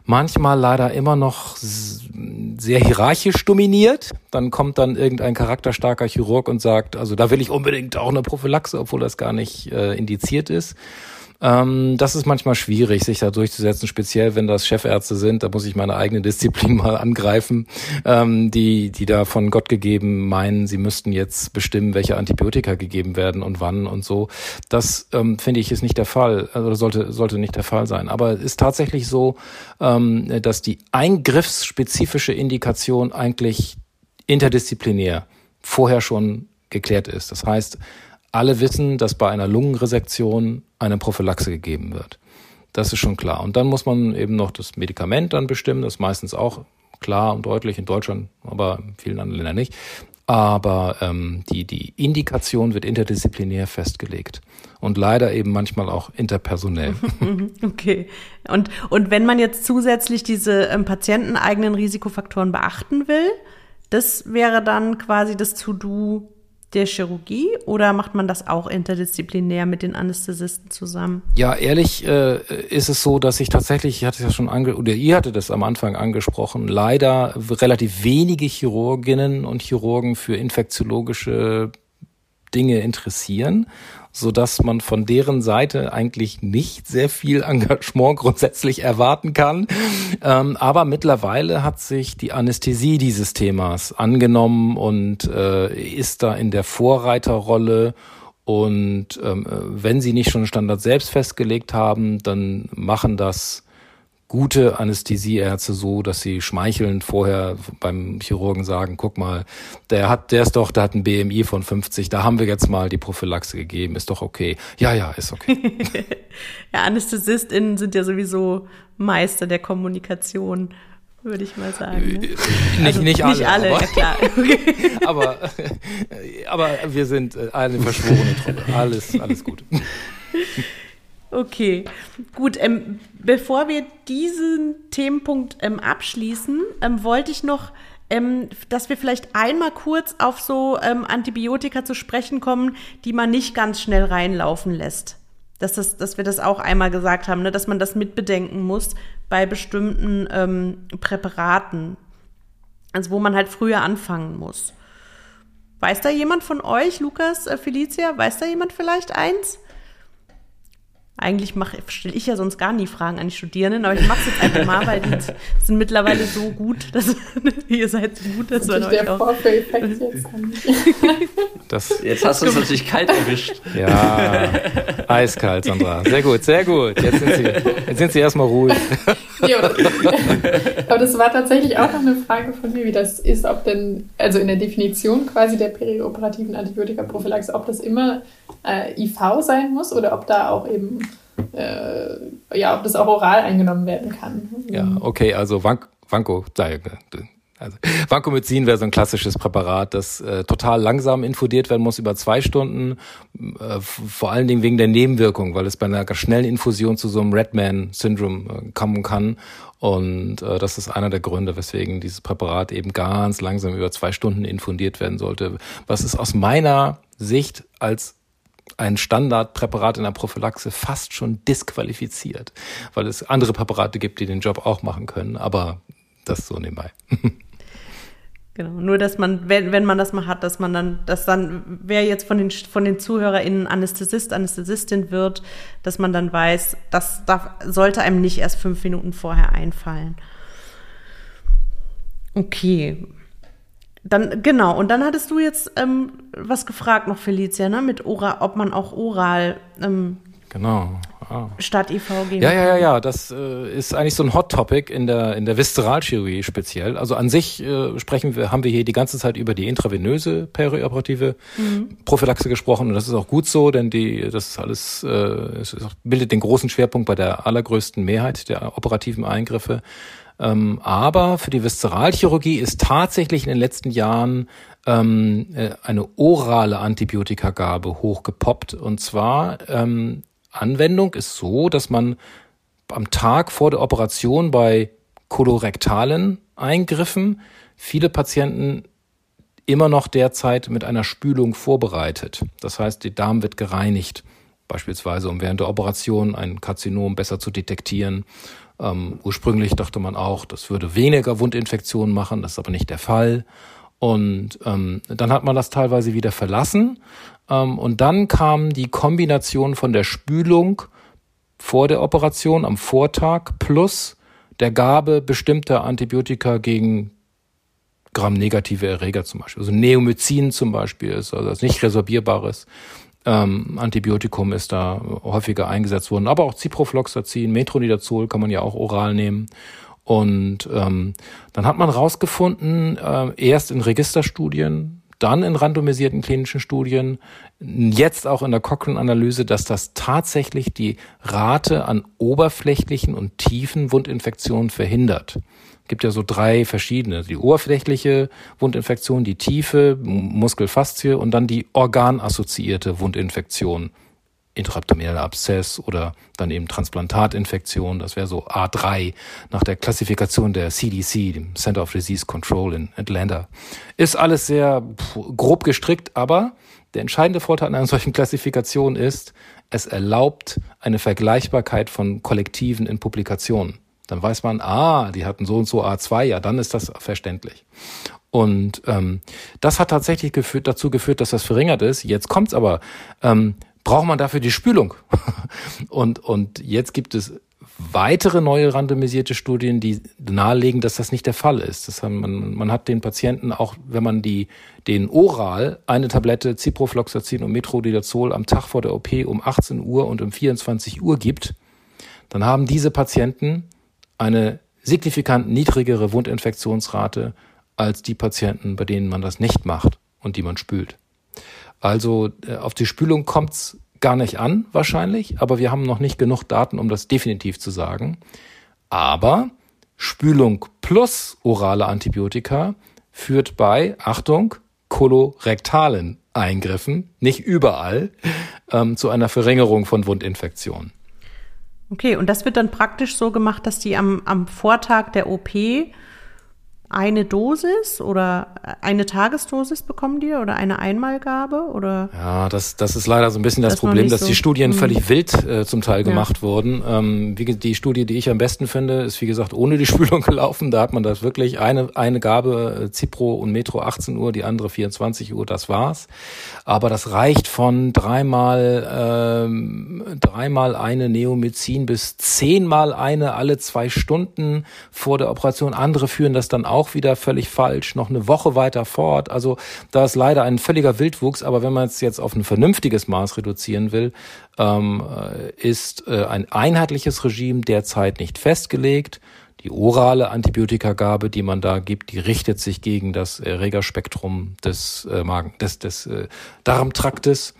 manchmal leider immer noch sehr hierarchisch dominiert. Dann kommt dann irgendein charakterstarker Chirurg und sagt, also da will ich unbedingt auch eine Prophylaxe, obwohl das gar nicht äh, indiziert ist. Ähm, das ist manchmal schwierig, sich da durchzusetzen, speziell wenn das Chefärzte sind. Da muss ich meine eigene Disziplin mal angreifen, ähm, die, die da von Gott gegeben meinen, sie müssten jetzt bestimmen, welche Antibiotika gegeben werden und wann und so. Das ähm, finde ich ist nicht der Fall oder sollte, sollte nicht der Fall sein. Aber es ist tatsächlich so, ähm, dass die eingriffsspezifische Indikation eigentlich interdisziplinär vorher schon geklärt ist. Das heißt, alle wissen, dass bei einer Lungenresektion eine Prophylaxe gegeben wird. Das ist schon klar. Und dann muss man eben noch das Medikament dann bestimmen. Das ist meistens auch klar und deutlich in Deutschland, aber in vielen anderen Ländern nicht. Aber ähm, die, die Indikation wird interdisziplinär festgelegt und leider eben manchmal auch interpersonell. Okay. Und, und wenn man jetzt zusätzlich diese ähm, patienteneigenen Risikofaktoren beachten will, das wäre dann quasi das To-Do der Chirurgie oder macht man das auch interdisziplinär mit den Anästhesisten zusammen? Ja, ehrlich äh, ist es so, dass ich tatsächlich, ich hatte es ja schon ange oder ihr hattet es am Anfang angesprochen, leider relativ wenige Chirurginnen und Chirurgen für infektiologische Dinge interessieren so dass man von deren Seite eigentlich nicht sehr viel Engagement grundsätzlich erwarten kann. Ähm, aber mittlerweile hat sich die Anästhesie dieses Themas angenommen und äh, ist da in der Vorreiterrolle. Und ähm, wenn sie nicht schon Standard selbst festgelegt haben, dann machen das gute Anästhesieärzte so, dass sie schmeichelnd vorher beim Chirurgen sagen, guck mal, der hat, der ist doch, der hat ein BMI von 50, da haben wir jetzt mal die Prophylaxe gegeben, ist doch okay. Ja, ja, ist okay. ja, AnästhesistInnen sind ja sowieso Meister der Kommunikation würde ich mal sagen. Ne? Nicht, also, nicht alle. Nicht alle, aber, ja klar. Okay. aber, aber wir sind äh, eine verschworene Truppe. Alles, alles gut. Okay, gut. Ähm, bevor wir diesen Themenpunkt ähm, abschließen, ähm, wollte ich noch, ähm, dass wir vielleicht einmal kurz auf so ähm, Antibiotika zu sprechen kommen, die man nicht ganz schnell reinlaufen lässt. Dass, das, dass wir das auch einmal gesagt haben, ne? dass man das mitbedenken muss bei bestimmten ähm, Präparaten. Also wo man halt früher anfangen muss. Weiß da jemand von euch, Lukas, äh, Felicia, weiß da jemand vielleicht eins? Eigentlich stelle ich ja sonst gar nie Fragen an die Studierenden, aber ich mache es jetzt einfach mal, weil die sind mittlerweile so gut, dass ihr seid so gut, dass man euch der auch... Jetzt, das, jetzt hast du es natürlich kalt erwischt. Ja, eiskalt, Sandra. Sehr gut, sehr gut. Jetzt sind Sie, jetzt sind Sie erstmal ruhig. Ja, aber das war tatsächlich auch noch eine Frage von mir, wie das ist, ob denn, also in der Definition quasi der perioperativen Antibiotikaprophylaxe, ob das immer äh, IV sein muss oder ob da auch eben, äh, ja, ob das auch oral eingenommen werden kann. Ja, okay, also Vanko, Vanko also Vancomycin wäre so ein klassisches Präparat, das äh, total langsam infundiert werden muss, über zwei Stunden, äh, vor allen Dingen wegen der Nebenwirkung, weil es bei einer schnellen Infusion zu so einem Redman-Syndrom äh, kommen kann. Und äh, das ist einer der Gründe, weswegen dieses Präparat eben ganz langsam über zwei Stunden infundiert werden sollte. Was es aus meiner Sicht als ein Standardpräparat in der Prophylaxe fast schon disqualifiziert, weil es andere Präparate gibt, die den Job auch machen können, aber das so nebenbei. Genau, nur dass man, wenn, wenn man das mal hat, dass man dann, dass dann, wer jetzt von den, von den ZuhörerInnen Anästhesist, Anästhesistin wird, dass man dann weiß, das darf, sollte einem nicht erst fünf Minuten vorher einfallen. Okay. Dann, genau, und dann hattest du jetzt ähm, was gefragt noch, Felicia, ne, mit oral, ob man auch oral ähm, Genau. Ah. Statt IV gehen. Ja, ja, ja, ja. Das äh, ist eigentlich so ein Hot Topic in der in der Viszeralchirurgie speziell. Also an sich äh, sprechen wir, haben wir hier die ganze Zeit über die intravenöse perioperative mhm. Prophylaxe gesprochen und das ist auch gut so, denn die das ist alles äh, es ist auch, bildet den großen Schwerpunkt bei der allergrößten Mehrheit der operativen Eingriffe. Ähm, aber für die Viszeralchirurgie ist tatsächlich in den letzten Jahren ähm, äh, eine orale Antibiotikagabe hochgepoppt und zwar ähm, Anwendung ist so, dass man am Tag vor der Operation bei kolorektalen Eingriffen viele Patienten immer noch derzeit mit einer Spülung vorbereitet. Das heißt, die Darm wird gereinigt, beispielsweise um während der Operation ein Karzinom besser zu detektieren. Ähm, ursprünglich dachte man auch, das würde weniger Wundinfektionen machen, das ist aber nicht der Fall. Und ähm, dann hat man das teilweise wieder verlassen. Ähm, und dann kam die Kombination von der Spülung vor der Operation am Vortag plus der Gabe bestimmter Antibiotika gegen gramnegative Erreger zum Beispiel. Also Neomycin zum Beispiel ist also das nicht resorbierbares ähm, Antibiotikum ist da häufiger eingesetzt worden. Aber auch Ciprofloxacin, Metronidazol kann man ja auch oral nehmen. Und ähm, dann hat man rausgefunden, äh, erst in Registerstudien, dann in randomisierten klinischen Studien, jetzt auch in der Cochrane-Analyse, dass das tatsächlich die Rate an oberflächlichen und tiefen Wundinfektionen verhindert. Gibt ja so drei verschiedene. Die oberflächliche Wundinfektion, die tiefe, Muskelfaszie und dann die organassoziierte Wundinfektion intraabdominaler Abszess oder dann eben Transplantatinfektion. Das wäre so A3 nach der Klassifikation der CDC, dem Center of Disease Control in Atlanta. Ist alles sehr grob gestrickt, aber der entscheidende Vorteil an einer solchen Klassifikation ist, es erlaubt eine Vergleichbarkeit von Kollektiven in Publikationen. Dann weiß man, ah, die hatten so und so A2, ja, dann ist das verständlich. Und ähm, das hat tatsächlich geführt, dazu geführt, dass das verringert ist. Jetzt kommt's aber, ähm, braucht man dafür die Spülung. und, und jetzt gibt es weitere neue randomisierte Studien, die nahelegen, dass das nicht der Fall ist. Das haben, man, man hat den Patienten auch, wenn man die, den oral eine Tablette Ciprofloxacin und Metrodilazol am Tag vor der OP um 18 Uhr und um 24 Uhr gibt, dann haben diese Patienten eine signifikant niedrigere Wundinfektionsrate als die Patienten, bei denen man das nicht macht und die man spült. Also äh, auf die Spülung kommt's gar nicht an, wahrscheinlich, aber wir haben noch nicht genug Daten, um das definitiv zu sagen. Aber Spülung plus orale Antibiotika führt bei, Achtung, kolorektalen Eingriffen, nicht überall, ähm, zu einer Verringerung von Wundinfektionen. Okay, und das wird dann praktisch so gemacht, dass die am, am Vortag der OP eine Dosis oder eine Tagesdosis bekommen die oder eine Einmalgabe oder? Ja, das, das ist leider so ein bisschen das, das Problem, dass so. die Studien mhm. völlig wild äh, zum Teil gemacht ja. wurden. Ähm, wie, die Studie, die ich am besten finde, ist wie gesagt ohne die Spülung gelaufen. Da hat man das wirklich eine, eine Gabe äh, Cipro und Metro 18 Uhr, die andere 24 Uhr, das war's. Aber das reicht von dreimal, ähm, dreimal eine Neomycin bis zehnmal eine alle zwei Stunden vor der Operation. Andere führen das dann auch auch wieder völlig falsch, noch eine Woche weiter fort. Also da ist leider ein völliger Wildwuchs, aber wenn man es jetzt auf ein vernünftiges Maß reduzieren will, ähm, äh, ist äh, ein einheitliches Regime derzeit nicht festgelegt. Die orale Antibiotikagabe, die man da gibt, die richtet sich gegen das Erregerspektrum des äh, Magen, des, des äh, Darmtraktes.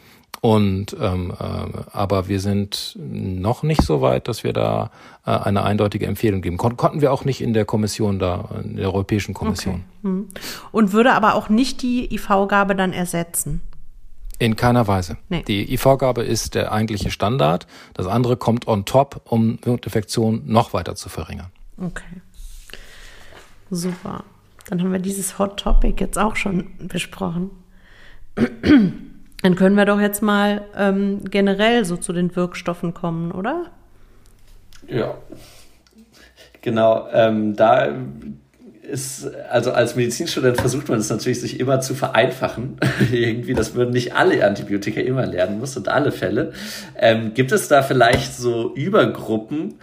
Und ähm, äh, aber wir sind noch nicht so weit, dass wir da äh, eine eindeutige Empfehlung geben. Kon konnten wir auch nicht in der Kommission da, in der Europäischen Kommission. Okay. Hm. Und würde aber auch nicht die IV-Gabe dann ersetzen? In keiner Weise. Nee. Die IV-Gabe ist der eigentliche Standard. Das andere kommt on top, um Infektion noch weiter zu verringern. Okay. Super. Dann haben wir dieses Hot Topic jetzt auch schon besprochen. Dann können wir doch jetzt mal ähm, generell so zu den Wirkstoffen kommen, oder? Ja. Genau. Ähm, da ist, also als Medizinstudent versucht man es natürlich, sich immer zu vereinfachen. Irgendwie, das würden nicht alle Antibiotika immer lernen muss und alle Fälle. Ähm, gibt es da vielleicht so Übergruppen,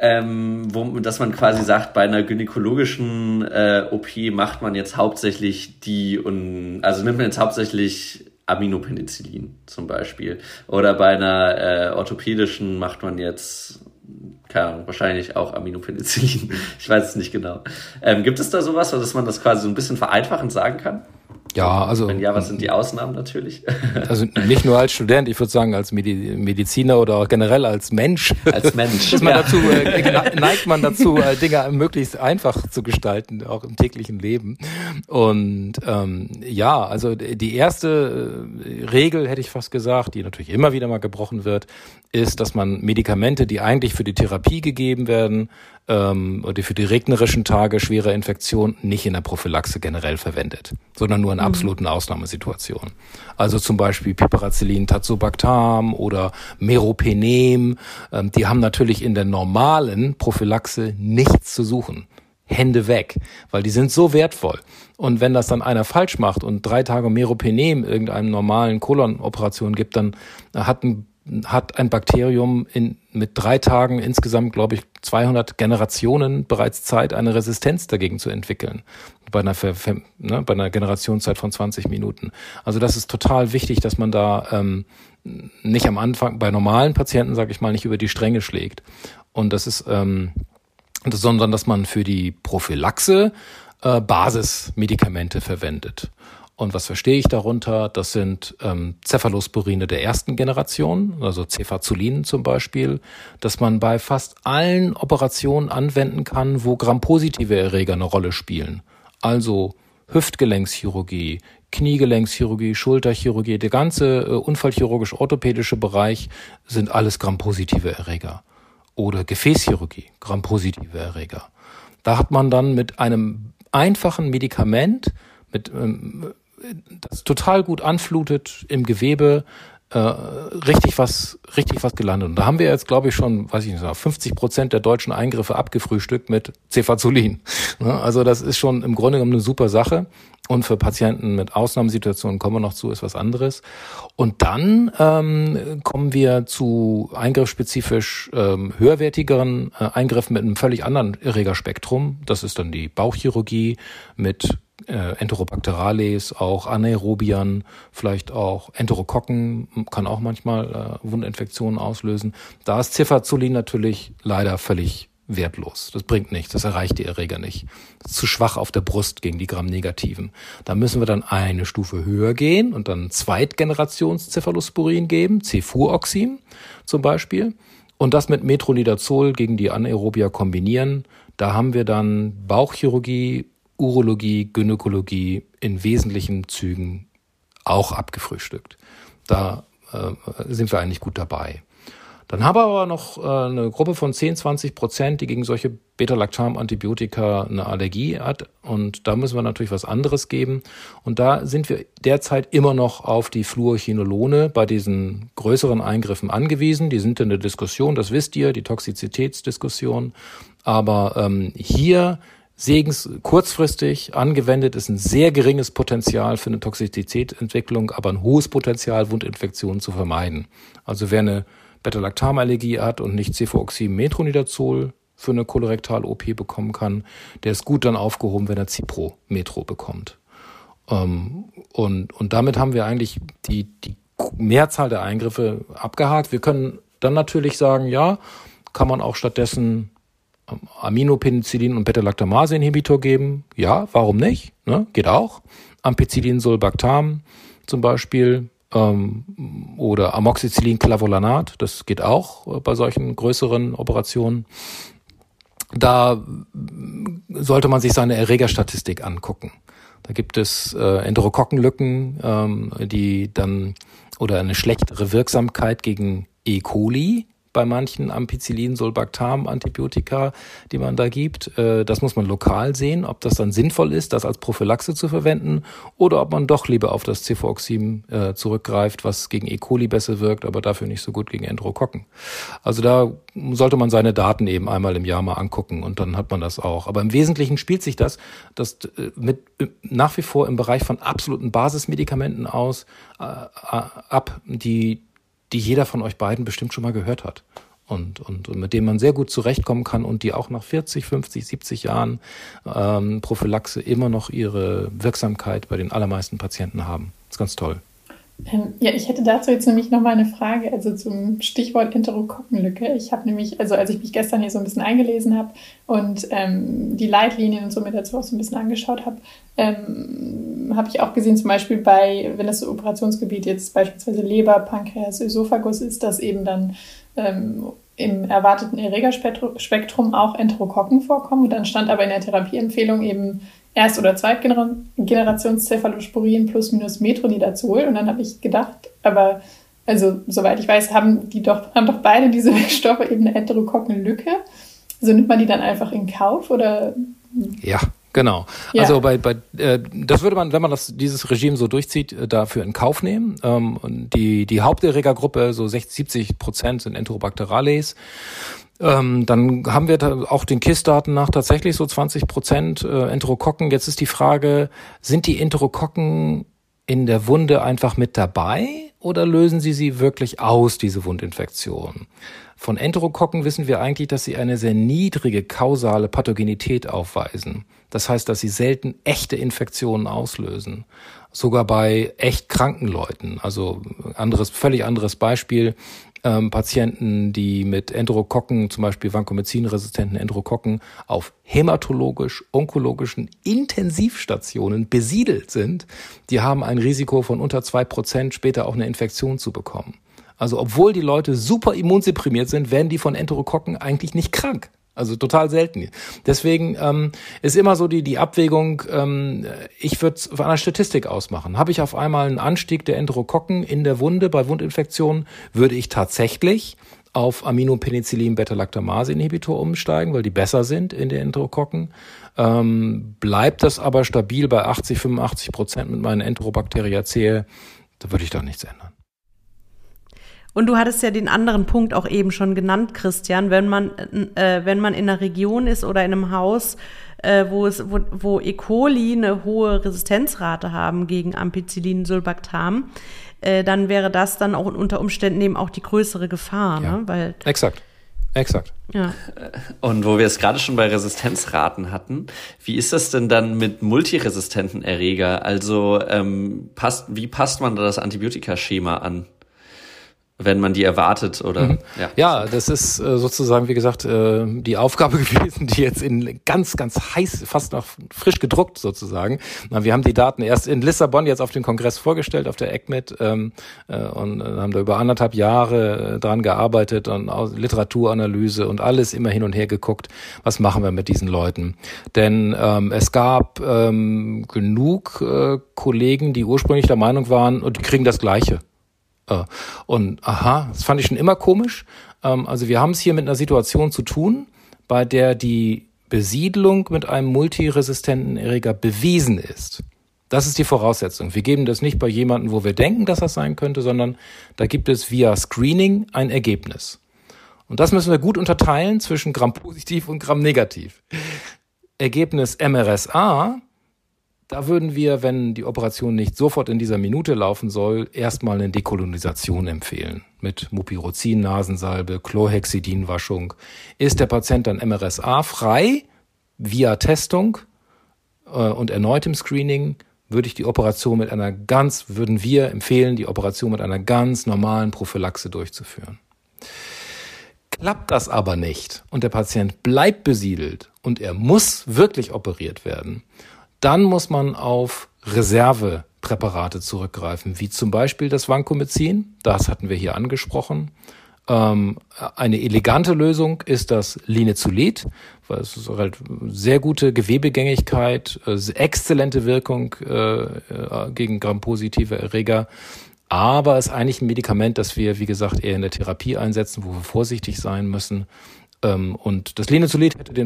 ähm, wo, dass man quasi sagt, bei einer gynäkologischen äh, OP macht man jetzt hauptsächlich die und also nimmt man jetzt hauptsächlich Aminopenicillin zum Beispiel. Oder bei einer äh, orthopädischen macht man jetzt, keine Ahnung, wahrscheinlich auch Aminopenicillin. ich weiß es nicht genau. Ähm, gibt es da sowas, dass man das quasi so ein bisschen vereinfachend sagen kann? Ja, also. Wenn ja, was sind die Ausnahmen natürlich? Also nicht nur als Student, ich würde sagen als Mediziner oder auch generell als Mensch. Als Mensch. man ja. dazu, äh, neigt man dazu, äh, Dinge möglichst einfach zu gestalten, auch im täglichen Leben. Und ähm, ja, also die erste äh, Regel, hätte ich fast gesagt, die natürlich immer wieder mal gebrochen wird, ist, dass man Medikamente, die eigentlich für die Therapie gegeben werden, ähm, oder für die regnerischen Tage schwere Infektion nicht in der Prophylaxe generell verwendet, sondern nur in mhm. absoluten Ausnahmesituationen. Also zum Beispiel Piperacillin Tazobactam oder Meropenem, ähm, die haben natürlich in der normalen Prophylaxe nichts zu suchen. Hände weg, weil die sind so wertvoll. Und wenn das dann einer falsch macht und drei Tage Meropenem irgendeinem normalen Kolonoperation gibt, dann hat ein hat ein Bakterium in, mit drei Tagen insgesamt, glaube ich, 200 Generationen bereits Zeit, eine Resistenz dagegen zu entwickeln. Bei einer, ne, bei einer Generationszeit von 20 Minuten. Also das ist total wichtig, dass man da ähm, nicht am Anfang, bei normalen Patienten, sage ich mal, nicht über die Stränge schlägt. Und das ist, ähm, sondern dass man für die Prophylaxe äh, Basismedikamente verwendet. Und was verstehe ich darunter? Das sind ähm, Cephalosporine der ersten Generation, also Cefazolin zum Beispiel, dass man bei fast allen Operationen anwenden kann, wo grampositive Erreger eine Rolle spielen. Also Hüftgelenkschirurgie, Kniegelenkschirurgie, Schulterchirurgie, der ganze äh, unfallchirurgisch-orthopädische Bereich sind alles grampositive Erreger. Oder Gefäßchirurgie, grampositive Erreger. Da hat man dann mit einem einfachen Medikament, mit, ähm, das total gut anflutet im Gewebe, äh, richtig was, richtig was gelandet. Und da haben wir jetzt, glaube ich, schon, weiß ich nicht, 50 Prozent der deutschen Eingriffe abgefrühstückt mit Cefazolin. Ne? Also das ist schon im Grunde genommen eine super Sache. Und für Patienten mit Ausnahmesituationen kommen wir noch zu, ist was anderes. Und dann ähm, kommen wir zu eingriffsspezifisch ähm, höherwertigeren äh, Eingriffen mit einem völlig anderen Erregerspektrum. Das ist dann die Bauchchirurgie mit äh, Enterobacterales, auch Anaerobian, vielleicht auch Enterokokken, kann auch manchmal äh, Wundinfektionen auslösen. Da ist Cefazolin natürlich leider völlig wertlos. Das bringt nichts, das erreicht die Erreger nicht. zu schwach auf der Brust gegen die Gramm-Negativen. Da müssen wir dann eine Stufe höher gehen und dann Zweitgenerations-Cephalosporin geben, Cefuroxim zum Beispiel, und das mit Metronidazol gegen die Anaerobia kombinieren. Da haben wir dann Bauchchirurgie, Urologie, Gynäkologie in wesentlichen Zügen auch abgefrühstückt. Da äh, sind wir eigentlich gut dabei. Dann haben wir aber noch äh, eine Gruppe von 10, 20 Prozent, die gegen solche Beta-Lactam-Antibiotika eine Allergie hat. Und da müssen wir natürlich was anderes geben. Und da sind wir derzeit immer noch auf die Fluorchinolone bei diesen größeren Eingriffen angewiesen. Die sind in der Diskussion, das wisst ihr, die Toxizitätsdiskussion. Aber ähm, hier Segens kurzfristig angewendet ist ein sehr geringes Potenzial für eine Toxizitätsentwicklung, aber ein hohes Potenzial, Wundinfektionen zu vermeiden. Also wer eine Beta-Lactam-Allergie hat und nicht Cefuroxim-Metronidazol für eine Kolorektal-OP bekommen kann, der ist gut dann aufgehoben, wenn er Cipro-Metro bekommt. Ähm, und, und damit haben wir eigentlich die, die Mehrzahl der Eingriffe abgehakt. Wir können dann natürlich sagen, ja, kann man auch stattdessen Aminopenicillin und Beta-Lactamase-Inhibitor geben? Ja, warum nicht? Ne? Geht auch. Ampicillin, Sulbactam zum Beispiel ähm, oder Amoxicillin Clavulanat, das geht auch äh, bei solchen größeren Operationen. Da äh, sollte man sich seine Erregerstatistik angucken. Da gibt es äh, Enterokokkenlücken, ähm, die dann oder eine schlechtere Wirksamkeit gegen E. coli bei manchen Ampicillin, Sulbactam, Antibiotika, die man da gibt. Äh, das muss man lokal sehen, ob das dann sinnvoll ist, das als Prophylaxe zu verwenden oder ob man doch lieber auf das Cefuroxim äh, zurückgreift, was gegen E. coli besser wirkt, aber dafür nicht so gut gegen Enterokokken. Also da sollte man seine Daten eben einmal im Jahr mal angucken und dann hat man das auch. Aber im Wesentlichen spielt sich das, das äh, mit nach wie vor im Bereich von absoluten Basismedikamenten aus äh, ab, die die jeder von euch beiden bestimmt schon mal gehört hat. Und, und, und mit dem man sehr gut zurechtkommen kann und die auch nach 40, 50, 70 Jahren ähm, Prophylaxe immer noch ihre Wirksamkeit bei den allermeisten Patienten haben. Das ist ganz toll. Ähm, ja, ich hätte dazu jetzt nämlich noch mal eine Frage, also zum Stichwort Enterokokkenlücke. Ich habe nämlich, also als ich mich gestern hier so ein bisschen eingelesen habe und ähm, die Leitlinien und so mir dazu auch so ein bisschen angeschaut habe, ähm, habe ich auch gesehen, zum Beispiel bei, wenn das Operationsgebiet jetzt beispielsweise Leber, Pankreas, Ösophagus ist, dass eben dann ähm, im erwarteten Erregerspektrum auch Enterokokken vorkommen. Dann stand aber in der Therapieempfehlung eben Erst- oder Zweitgenerationscephalosporin plus minus Metronidazol. Und dann habe ich gedacht, aber also soweit ich weiß, haben die doch, haben doch beide diese Stoffe eben eine Enterokokkenlücke. Also nimmt man die dann einfach in Kauf oder? Ja, Genau. Ja. Also bei, bei äh, das würde man, wenn man das dieses Regime so durchzieht, äh, dafür in Kauf nehmen. Ähm, die die Haupterregergruppe, so 60, 70 Prozent sind Enterobacterales. Ähm, dann haben wir da auch den KISS-Daten nach tatsächlich so 20 Prozent äh, Enterokokken. Jetzt ist die Frage, sind die Enterokokken in der Wunde einfach mit dabei oder lösen sie sie wirklich aus, diese Wundinfektion? Von Enterokokken wissen wir eigentlich, dass sie eine sehr niedrige kausale Pathogenität aufweisen. Das heißt, dass sie selten echte Infektionen auslösen. Sogar bei echt kranken Leuten. Also anderes, völlig anderes Beispiel ähm, Patienten, die mit Enterokokken, zum Beispiel Vancomycin-resistenten Enterokokken, auf hämatologisch, onkologischen Intensivstationen besiedelt sind, die haben ein Risiko von unter zwei Prozent später auch eine Infektion zu bekommen. Also obwohl die Leute super immunsupprimiert sind, werden die von Enterokokken eigentlich nicht krank. Also total selten. Deswegen ähm, ist immer so die, die Abwägung, ähm, ich würde es von einer Statistik ausmachen. Habe ich auf einmal einen Anstieg der Enterokokken in der Wunde bei Wundinfektionen, würde ich tatsächlich auf Aminopenicillin-Beta-Lactamase-Inhibitor umsteigen, weil die besser sind in den Enterokokken. Ähm, bleibt das aber stabil bei 80, 85 Prozent mit meinen Enterobacteriaceae, da würde ich doch nichts ändern. Und du hattest ja den anderen Punkt auch eben schon genannt, Christian, wenn man, äh, wenn man in einer Region ist oder in einem Haus, äh, wo, es, wo, wo E. coli eine hohe Resistenzrate haben gegen Ampicillin, Sulbactam, äh, dann wäre das dann auch unter Umständen eben auch die größere Gefahr. Ja. Ne? Weil, Exakt. Exakt. Ja. Und wo wir es gerade schon bei Resistenzraten hatten, wie ist das denn dann mit multiresistenten Erreger? Also ähm, passt, wie passt man da das Antibiotikaschema an? Wenn man die erwartet oder mhm. ja. ja, das ist äh, sozusagen wie gesagt äh, die Aufgabe gewesen, die jetzt in ganz ganz heiß, fast noch frisch gedruckt sozusagen. Na, wir haben die Daten erst in Lissabon jetzt auf dem Kongress vorgestellt auf der ECMID ähm, äh, und äh, haben da über anderthalb Jahre äh, dran gearbeitet und Literaturanalyse und alles immer hin und her geguckt. Was machen wir mit diesen Leuten? Denn ähm, es gab ähm, genug äh, Kollegen, die ursprünglich der Meinung waren, und die kriegen das Gleiche. Äh, und aha, das fand ich schon immer komisch. Ähm, also wir haben es hier mit einer Situation zu tun, bei der die Besiedlung mit einem multiresistenten Erreger bewiesen ist. Das ist die Voraussetzung. Wir geben das nicht bei jemandem, wo wir denken, dass das sein könnte, sondern da gibt es via Screening ein Ergebnis. Und das müssen wir gut unterteilen zwischen Gramm positiv und Gramm negativ. Ergebnis MRSA da würden wir, wenn die Operation nicht sofort in dieser Minute laufen soll, erstmal eine Dekolonisation empfehlen. Mit Mupirozin, Nasensalbe, Chlorhexidinwaschung. Ist der Patient dann MRSA frei, via Testung äh, und erneutem Screening, würde ich die Operation mit einer ganz, würden wir empfehlen, die Operation mit einer ganz normalen Prophylaxe durchzuführen. Klappt das aber nicht und der Patient bleibt besiedelt und er muss wirklich operiert werden, dann muss man auf Reservepräparate zurückgreifen, wie zum Beispiel das Vancomycin. Das hatten wir hier angesprochen. Ähm, eine elegante Lösung ist das Linezolid, weil es ist halt sehr gute Gewebegängigkeit, äh, exzellente Wirkung äh, äh, gegen grampositive Erreger. Aber es ist eigentlich ein Medikament, das wir, wie gesagt, eher in der Therapie einsetzen, wo wir vorsichtig sein müssen. Ähm, und das Linezolid hat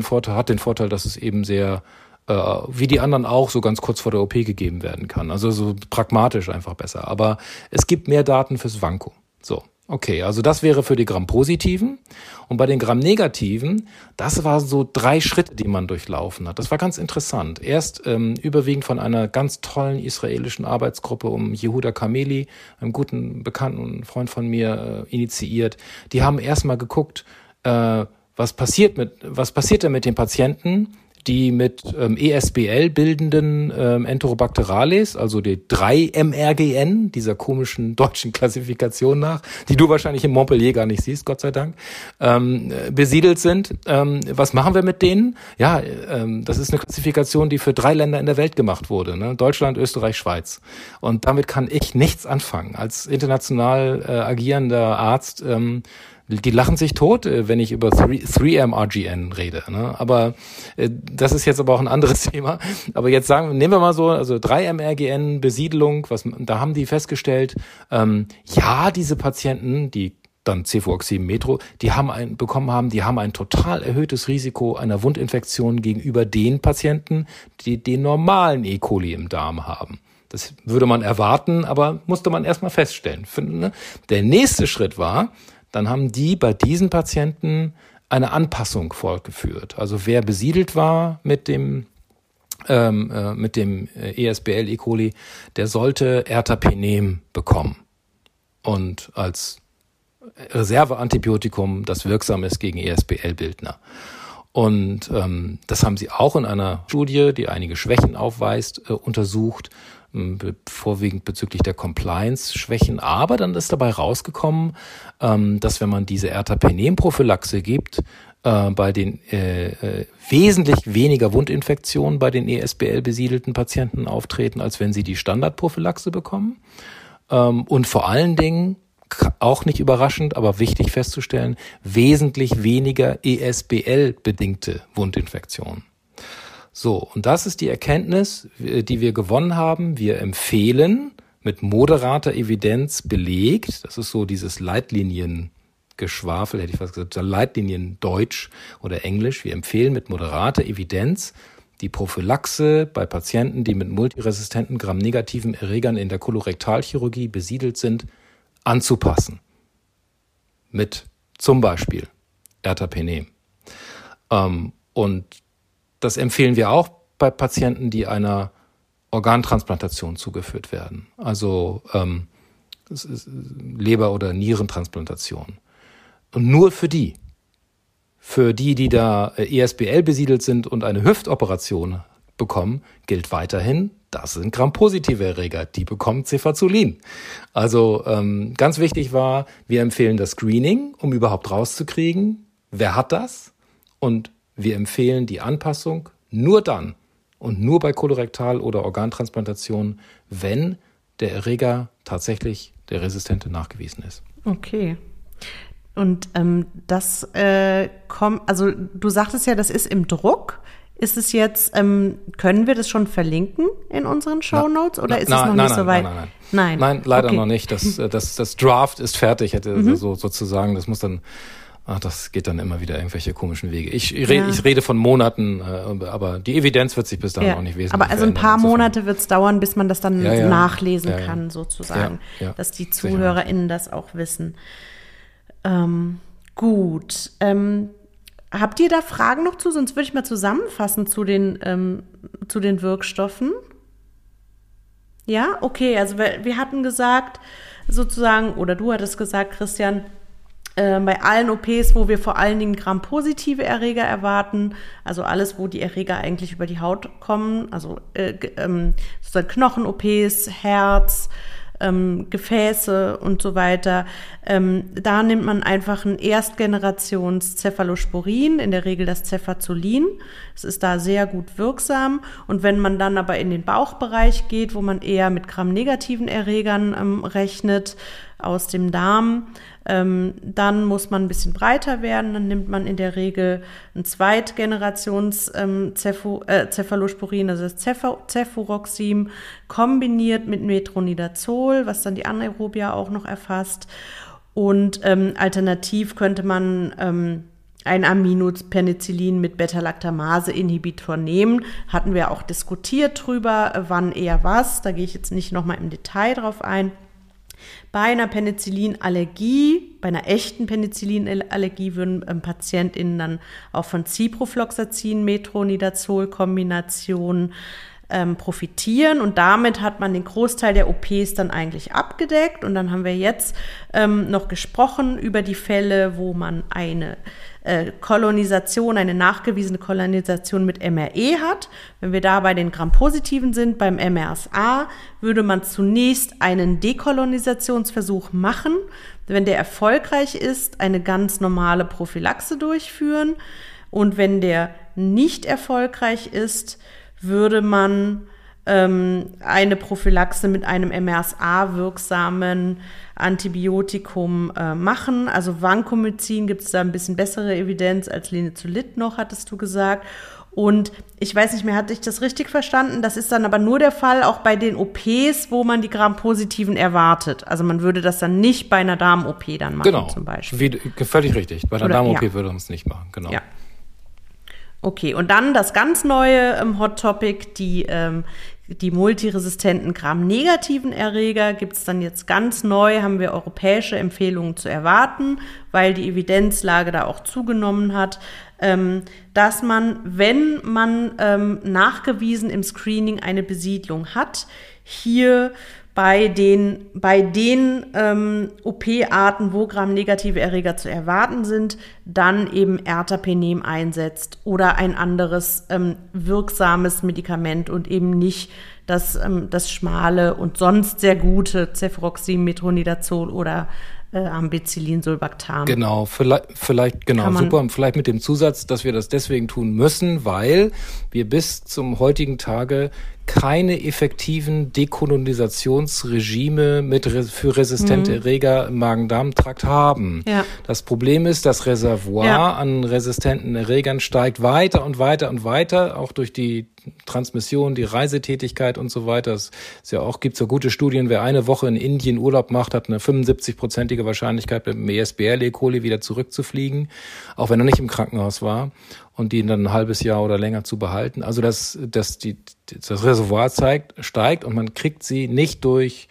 den Vorteil, dass es eben sehr äh, wie die anderen auch so ganz kurz vor der OP gegeben werden kann. Also so pragmatisch einfach besser. Aber es gibt mehr Daten fürs Vanko. So. Okay, also das wäre für die Gramm-Positiven. Und bei den Gramm-Negativen, das waren so drei Schritte, die man durchlaufen hat. Das war ganz interessant. Erst ähm, überwiegend von einer ganz tollen israelischen Arbeitsgruppe um Yehuda Kameli, einem guten Bekannten und Freund von mir, äh, initiiert. Die haben erstmal geguckt, äh, was passiert mit, was passiert denn mit den Patienten, die mit ähm, ESBL bildenden ähm, Enterobacterales, also die 3-MRGN, dieser komischen deutschen Klassifikation nach, die du wahrscheinlich in Montpellier gar nicht siehst, Gott sei Dank, ähm, besiedelt sind. Ähm, was machen wir mit denen? Ja, ähm, das ist eine Klassifikation, die für drei Länder in der Welt gemacht wurde, ne? Deutschland, Österreich, Schweiz. Und damit kann ich nichts anfangen. Als international äh, agierender Arzt ähm, die lachen sich tot, äh, wenn ich über 3-MRGN rede. Ne? Aber äh, das ist jetzt aber auch ein anderes Thema. Aber jetzt sagen, nehmen wir mal so, also 3-MRGN, Besiedelung, was, da haben die festgestellt, ähm, ja, diese Patienten, die dann Cefuoxim Metro, die haben ein, bekommen haben, die haben ein total erhöhtes Risiko einer Wundinfektion gegenüber den Patienten, die den normalen E. coli im Darm haben. Das würde man erwarten, aber musste man erstmal feststellen. Ne? Der nächste Schritt war, dann haben die bei diesen Patienten eine Anpassung fortgeführt. Also wer besiedelt war mit dem ähm, äh, mit dem äh, ESBL E. coli, der sollte Ertapenem bekommen und als Reserveantibiotikum, das wirksam ist gegen ESBL-Bildner. Und ähm, das haben sie auch in einer Studie, die einige Schwächen aufweist, äh, untersucht vorwiegend bezüglich der Compliance-Schwächen. Aber dann ist dabei rausgekommen, ähm, dass wenn man diese Ertapenem-Prophylaxe gibt, äh, bei den äh, äh, wesentlich weniger Wundinfektionen bei den ESBL besiedelten Patienten auftreten, als wenn sie die Standardprophylaxe bekommen. Ähm, und vor allen Dingen auch nicht überraschend, aber wichtig festzustellen, wesentlich weniger ESBL-bedingte Wundinfektionen. So, und das ist die Erkenntnis, die wir gewonnen haben. Wir empfehlen mit moderater Evidenz belegt, das ist so dieses Leitliniengeschwafel, hätte ich fast gesagt, Leitlinien Deutsch oder Englisch. Wir empfehlen mit moderater Evidenz die Prophylaxe bei Patienten, die mit multiresistenten gramnegativen Erregern in der Kolorektalchirurgie besiedelt sind, anzupassen. Mit zum Beispiel Ertapenem. Ähm, und das empfehlen wir auch bei Patienten, die einer Organtransplantation zugeführt werden. Also ähm, Leber- oder Nierentransplantation. Und nur für die. Für die, die da äh, ESBL besiedelt sind und eine Hüftoperation bekommen, gilt weiterhin, das sind grampositive Erreger, die bekommen Cefazolin. Also ähm, ganz wichtig war, wir empfehlen das Screening, um überhaupt rauszukriegen, wer hat das und wir empfehlen die Anpassung nur dann und nur bei Kolorektal- oder Organtransplantation, wenn der Erreger tatsächlich der Resistente nachgewiesen ist. Okay. Und ähm, das äh, kommt, also du sagtest ja, das ist im Druck. Ist es jetzt, ähm, können wir das schon verlinken in unseren Show Notes oder na, ist na, es noch nein, nicht nein, so weit? Nein, nein, nein. Nein, nein leider okay. noch nicht. Das, äh, das, das Draft ist fertig, hätte mhm. so, sozusagen. Das muss dann, ach, das geht dann immer wieder irgendwelche komischen Wege. Ich, ich, ja. ich rede von Monaten, äh, aber die Evidenz wird sich bis dahin ja. auch nicht wesentlich Aber also ein paar Monate wird es dauern, bis man das dann ja, nachlesen kann, sozusagen, dass die ZuhörerInnen das auch wissen. Ähm, gut. Ähm, Habt ihr da Fragen noch zu? Sonst würde ich mal zusammenfassen zu den, ähm, zu den Wirkstoffen. Ja, okay. Also wir, wir hatten gesagt, sozusagen, oder du hattest gesagt, Christian, äh, bei allen OPs, wo wir vor allen Dingen grampositive Erreger erwarten, also alles, wo die Erreger eigentlich über die Haut kommen, also äh, ähm, Knochen-OPs, Herz, ähm, Gefäße und so weiter. Ähm, da nimmt man einfach ein Erstgenerations-Cephalosporin, in der Regel das Cefazolin. Es ist da sehr gut wirksam. Und wenn man dann aber in den Bauchbereich geht, wo man eher mit gramnegativen Erregern ähm, rechnet, aus dem Darm. Ähm, dann muss man ein bisschen breiter werden. Dann nimmt man in der Regel ein Zweitgenerations ähm, äh, Cephalosporin, also das Cefuroxim, kombiniert mit Metronidazol, was dann die Anaerobia auch noch erfasst. Und ähm, alternativ könnte man ähm, ein Aminopenicillin mit Beta-Lactamase-Inhibitor nehmen. Hatten wir auch diskutiert drüber, wann eher was. Da gehe ich jetzt nicht nochmal im Detail drauf ein. Bei einer Penicillinallergie, bei einer echten Penicillinallergie würden ähm, PatientInnen dann auch von Ciprofloxacin, Metronidazol Kombination ähm, profitieren. Und damit hat man den Großteil der OPs dann eigentlich abgedeckt. Und dann haben wir jetzt ähm, noch gesprochen über die Fälle, wo man eine äh, Kolonisation, eine nachgewiesene Kolonisation mit MRE hat. Wenn wir da bei den Gram-Positiven sind, beim MRSA, würde man zunächst einen Dekolonisationsversuch machen. Wenn der erfolgreich ist, eine ganz normale Prophylaxe durchführen. Und wenn der nicht erfolgreich ist, würde man ähm, eine Prophylaxe mit einem MRSA-wirksamen Antibiotikum äh, machen. Also Vancomycin gibt es da ein bisschen bessere Evidenz als Linezolid noch, hattest du gesagt. Und ich weiß nicht mehr, hatte ich das richtig verstanden? Das ist dann aber nur der Fall auch bei den OPs, wo man die Gram-Positiven erwartet. Also man würde das dann nicht bei einer Darm-OP dann machen genau. zum Beispiel. Wie, völlig richtig. Bei einer Darm-OP ja. würde man es nicht machen, genau. Ja. Okay, und dann das ganz neue ähm, Hot Topic, die ähm, die multiresistenten Gram-negativen Erreger gibt es dann jetzt ganz neu, haben wir europäische Empfehlungen zu erwarten, weil die Evidenzlage da auch zugenommen hat, ähm, dass man, wenn man ähm, nachgewiesen im Screening eine Besiedlung hat, hier bei den, bei den ähm, OP-Arten, wo gramnegative Erreger zu erwarten sind, dann eben Ertapenem einsetzt oder ein anderes ähm, wirksames Medikament und eben nicht das, ähm, das schmale und sonst sehr gute Cefuroxim, Metronidazol oder äh, Ambicillin, Sulbactam. Genau, vielleicht, vielleicht genau, super, vielleicht mit dem Zusatz, dass wir das deswegen tun müssen, weil wir bis zum heutigen Tage keine effektiven Dekolonisationsregime mit für resistente mhm. Erreger im Magen-Darm-Trakt haben. Ja. Das Problem ist, das Reservoir ja. an resistenten Erregern steigt weiter und weiter und weiter, auch durch die Transmission, die Reisetätigkeit und so weiter. Es ist ja auch, gibt's ja gute Studien, wer eine Woche in Indien Urlaub macht, hat eine 75-prozentige Wahrscheinlichkeit, mit dem ESBL-E. coli wieder zurückzufliegen, auch wenn er nicht im Krankenhaus war und die dann ein halbes Jahr oder länger zu behalten. Also dass, dass die, das Reservoir zeigt, steigt und man kriegt sie nicht durch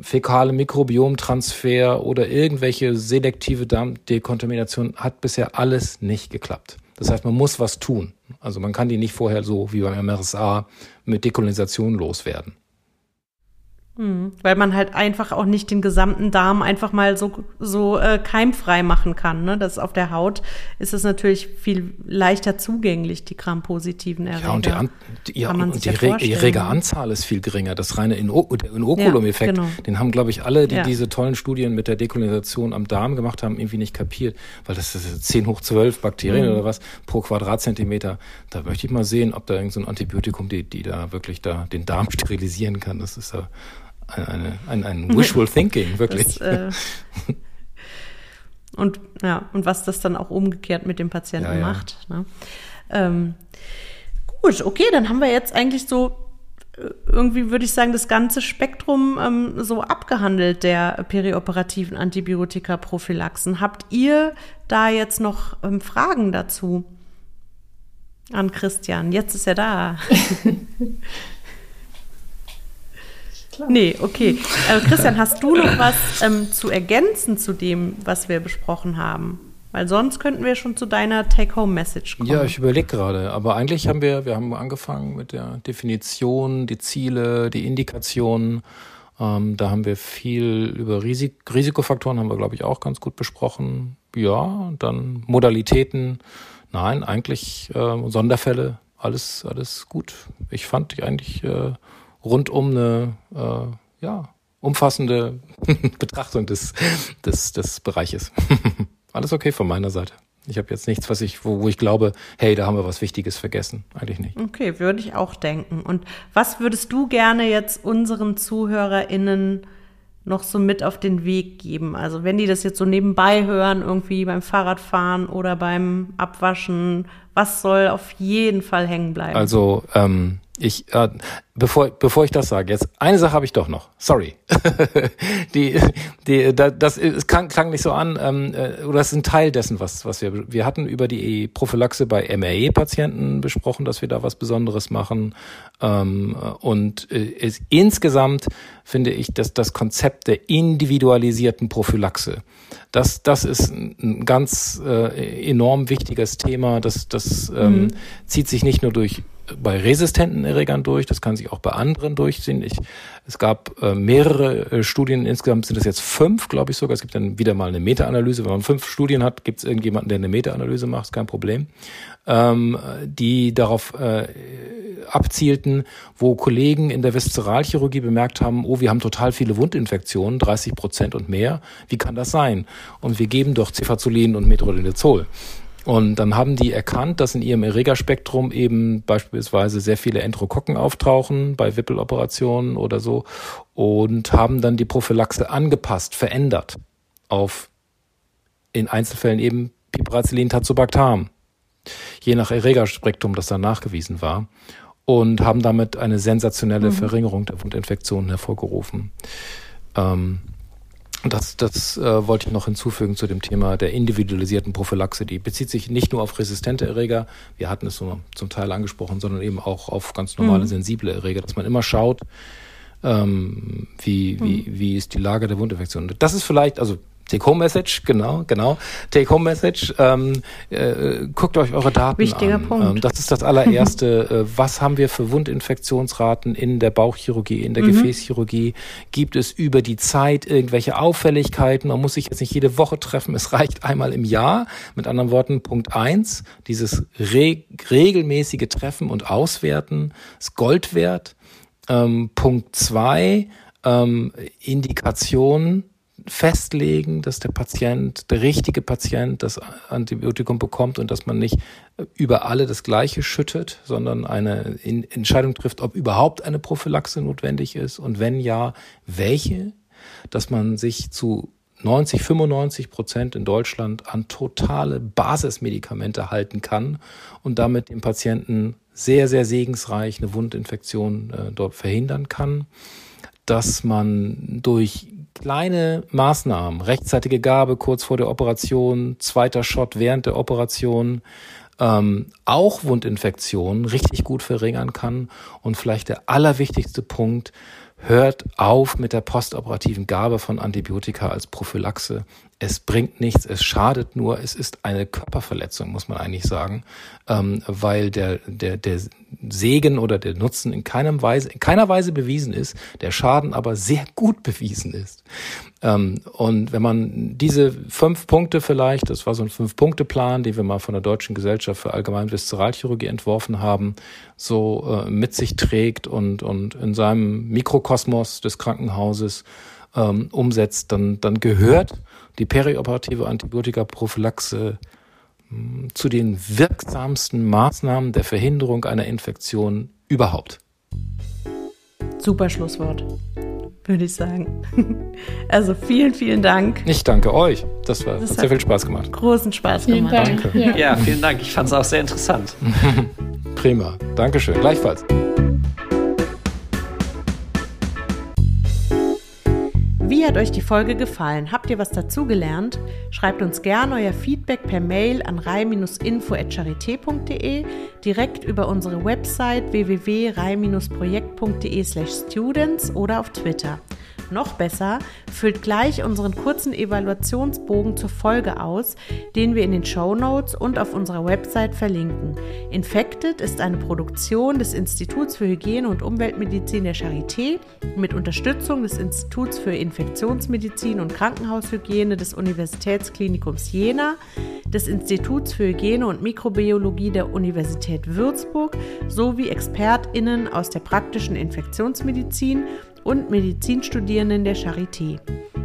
fäkale Mikrobiomtransfer oder irgendwelche selektive Darmdekontamination hat bisher alles nicht geklappt. Das heißt, man muss was tun. Also man kann die nicht vorher so wie beim MRSA mit Dekolonisation loswerden. Mhm. Weil man halt einfach auch nicht den gesamten Darm einfach mal so, so äh, keimfrei machen kann. Ne? Das auf der Haut ist es natürlich viel leichter zugänglich, die Gram-positiven Erreger. Ja, und die, An die, ja, und die Re Erregeranzahl ist viel geringer. Das reine Inoculum-Effekt, ja, genau. den haben, glaube ich, alle, die ja. diese tollen Studien mit der Dekolonisation am Darm gemacht haben, irgendwie nicht kapiert. Weil das ist 10 hoch 12 Bakterien mhm. oder was pro Quadratzentimeter. Da möchte ich mal sehen, ob da irgendein so Antibiotikum, die, die da wirklich da den Darm sterilisieren kann. Das ist da eine, ein, ein Wishful Thinking, wirklich. Das, äh, und ja, und was das dann auch umgekehrt mit dem Patienten ja, ja. macht. Ne? Ähm, gut, okay, dann haben wir jetzt eigentlich so äh, irgendwie würde ich sagen, das ganze Spektrum ähm, so abgehandelt der perioperativen Antibiotika-Prophylaxen. Habt ihr da jetzt noch ähm, Fragen dazu? An Christian, jetzt ist er da. Klar. Nee, okay. Äh, Christian, hast du noch was ähm, zu ergänzen zu dem, was wir besprochen haben? Weil sonst könnten wir schon zu deiner Take-Home-Message kommen. Ja, ich überlege gerade. Aber eigentlich haben wir, wir haben angefangen mit der Definition, die Ziele, die Indikationen. Ähm, da haben wir viel über Risik Risikofaktoren, haben wir, glaube ich, auch ganz gut besprochen. Ja, dann Modalitäten. Nein, eigentlich äh, Sonderfälle. Alles, alles gut. Ich fand eigentlich äh, rundum eine äh, ja, umfassende Betrachtung des, des, des Bereiches. Alles okay von meiner Seite. Ich habe jetzt nichts, was ich, wo, wo ich glaube, hey, da haben wir was Wichtiges vergessen. Eigentlich nicht. Okay, würde ich auch denken. Und was würdest du gerne jetzt unseren ZuhörerInnen noch so mit auf den Weg geben? Also wenn die das jetzt so nebenbei hören, irgendwie beim Fahrradfahren oder beim Abwaschen, was soll auf jeden Fall hängen bleiben? Also ähm, ich, äh, bevor, bevor ich das sage, jetzt eine Sache habe ich doch noch. Sorry. die, die, das, es klang, klang nicht so an, ähm, äh, oder das ist ein Teil dessen, was, was wir, wir hatten über die Prophylaxe bei MRE-Patienten besprochen, dass wir da was Besonderes machen. Ähm, und äh, ist, insgesamt finde ich, dass das Konzept der individualisierten Prophylaxe, das, das ist ein ganz äh, enorm wichtiges Thema. Das, das ähm, mhm. zieht sich nicht nur durch bei resistenten Erregern durch, das kann sich auch bei anderen durchziehen. Ich, es gab äh, mehrere äh, Studien, insgesamt sind es jetzt fünf, glaube ich sogar. Es gibt dann wieder mal eine Meta-Analyse. Wenn man fünf Studien hat, gibt es irgendjemanden, der eine Meta-Analyse macht, ist kein Problem. Ähm, die darauf äh, abzielten, wo Kollegen in der Viszeralchirurgie bemerkt haben, oh, wir haben total viele Wundinfektionen, 30 Prozent und mehr. Wie kann das sein? Und wir geben doch Cefazolin und Metronidazol. Und dann haben die erkannt, dass in ihrem Erregerspektrum eben beispielsweise sehr viele Enterokokken auftauchen bei Wippeloperationen oder so und haben dann die Prophylaxe angepasst, verändert auf in Einzelfällen eben Piperacillin tazobactam, je nach Erregerspektrum, das dann nachgewiesen war und haben damit eine sensationelle mhm. Verringerung der Wundinfektionen hervorgerufen. Ähm, das, das äh, wollte ich noch hinzufügen zu dem Thema der individualisierten Prophylaxe. Die bezieht sich nicht nur auf resistente Erreger, wir hatten es so zum Teil angesprochen, sondern eben auch auf ganz normale, mhm. sensible Erreger, dass man immer schaut, ähm, wie, wie, mhm. wie ist die Lage der Wundinfektion. Das ist vielleicht, also Take-Home-Message, genau, genau. Take-Home-Message, ähm, äh, guckt euch eure Daten Wichtiger an. Punkt. Ähm, das ist das allererste. äh, was haben wir für Wundinfektionsraten in der Bauchchirurgie, in der mhm. Gefäßchirurgie? Gibt es über die Zeit irgendwelche Auffälligkeiten? Man muss sich jetzt nicht jede Woche treffen. Es reicht einmal im Jahr. Mit anderen Worten, Punkt eins, dieses re regelmäßige Treffen und Auswerten ist Gold wert. Ähm, Punkt zwei, ähm, Indikation festlegen, dass der Patient, der richtige Patient das Antibiotikum bekommt und dass man nicht über alle das Gleiche schüttet, sondern eine Entscheidung trifft, ob überhaupt eine Prophylaxe notwendig ist und wenn ja, welche, dass man sich zu 90, 95 Prozent in Deutschland an totale Basismedikamente halten kann und damit dem Patienten sehr, sehr segensreich eine Wundinfektion äh, dort verhindern kann, dass man durch kleine Maßnahmen, rechtzeitige Gabe kurz vor der Operation, zweiter Shot während der Operation, ähm, auch Wundinfektionen richtig gut verringern kann. Und vielleicht der allerwichtigste Punkt, hört auf mit der postoperativen Gabe von Antibiotika als Prophylaxe. Es bringt nichts, es schadet nur, es ist eine Körperverletzung, muss man eigentlich sagen, ähm, weil der, der, der Segen oder der Nutzen in, keinem Weise, in keiner Weise bewiesen ist, der Schaden aber sehr gut bewiesen ist. Ähm, und wenn man diese fünf Punkte vielleicht, das war so ein Fünf-Punkte-Plan, den wir mal von der Deutschen Gesellschaft für Allgemein Viszeralchirurgie entworfen haben, so äh, mit sich trägt und, und in seinem Mikrokosmos des Krankenhauses ähm, umsetzt, dann, dann gehört die perioperative Antibiotikaprophylaxe hm, zu den wirksamsten Maßnahmen der Verhinderung einer Infektion überhaupt. Super Schlusswort, würde ich sagen. Also vielen, vielen Dank. Ich danke euch. Das, war, das hat sehr viel Spaß gemacht. Großen Spaß vielen gemacht. Dank. Danke. Ja. ja, vielen Dank. Ich fand es auch sehr interessant. Prima. Dankeschön. Gleichfalls. Wie hat euch die Folge gefallen? Habt ihr was dazugelernt? Schreibt uns gerne euer Feedback per Mail an rei-info.charité.de, direkt über unsere Website www.rei-projekt.de/students oder auf Twitter. Noch besser, füllt gleich unseren kurzen Evaluationsbogen zur Folge aus, den wir in den Show Notes und auf unserer Website verlinken. Infected ist eine Produktion des Instituts für Hygiene und Umweltmedizin der Charité mit Unterstützung des Instituts für Infektionsmedizin und Krankenhaushygiene des Universitätsklinikums Jena, des Instituts für Hygiene und Mikrobiologie der Universität Würzburg sowie ExpertInnen aus der praktischen Infektionsmedizin und Medizinstudierenden der Charité.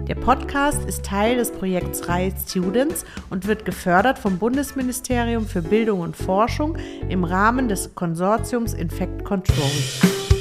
Der Podcast ist Teil des Projekts Reihe Students und wird gefördert vom Bundesministerium für Bildung und Forschung im Rahmen des Konsortiums Infect Control.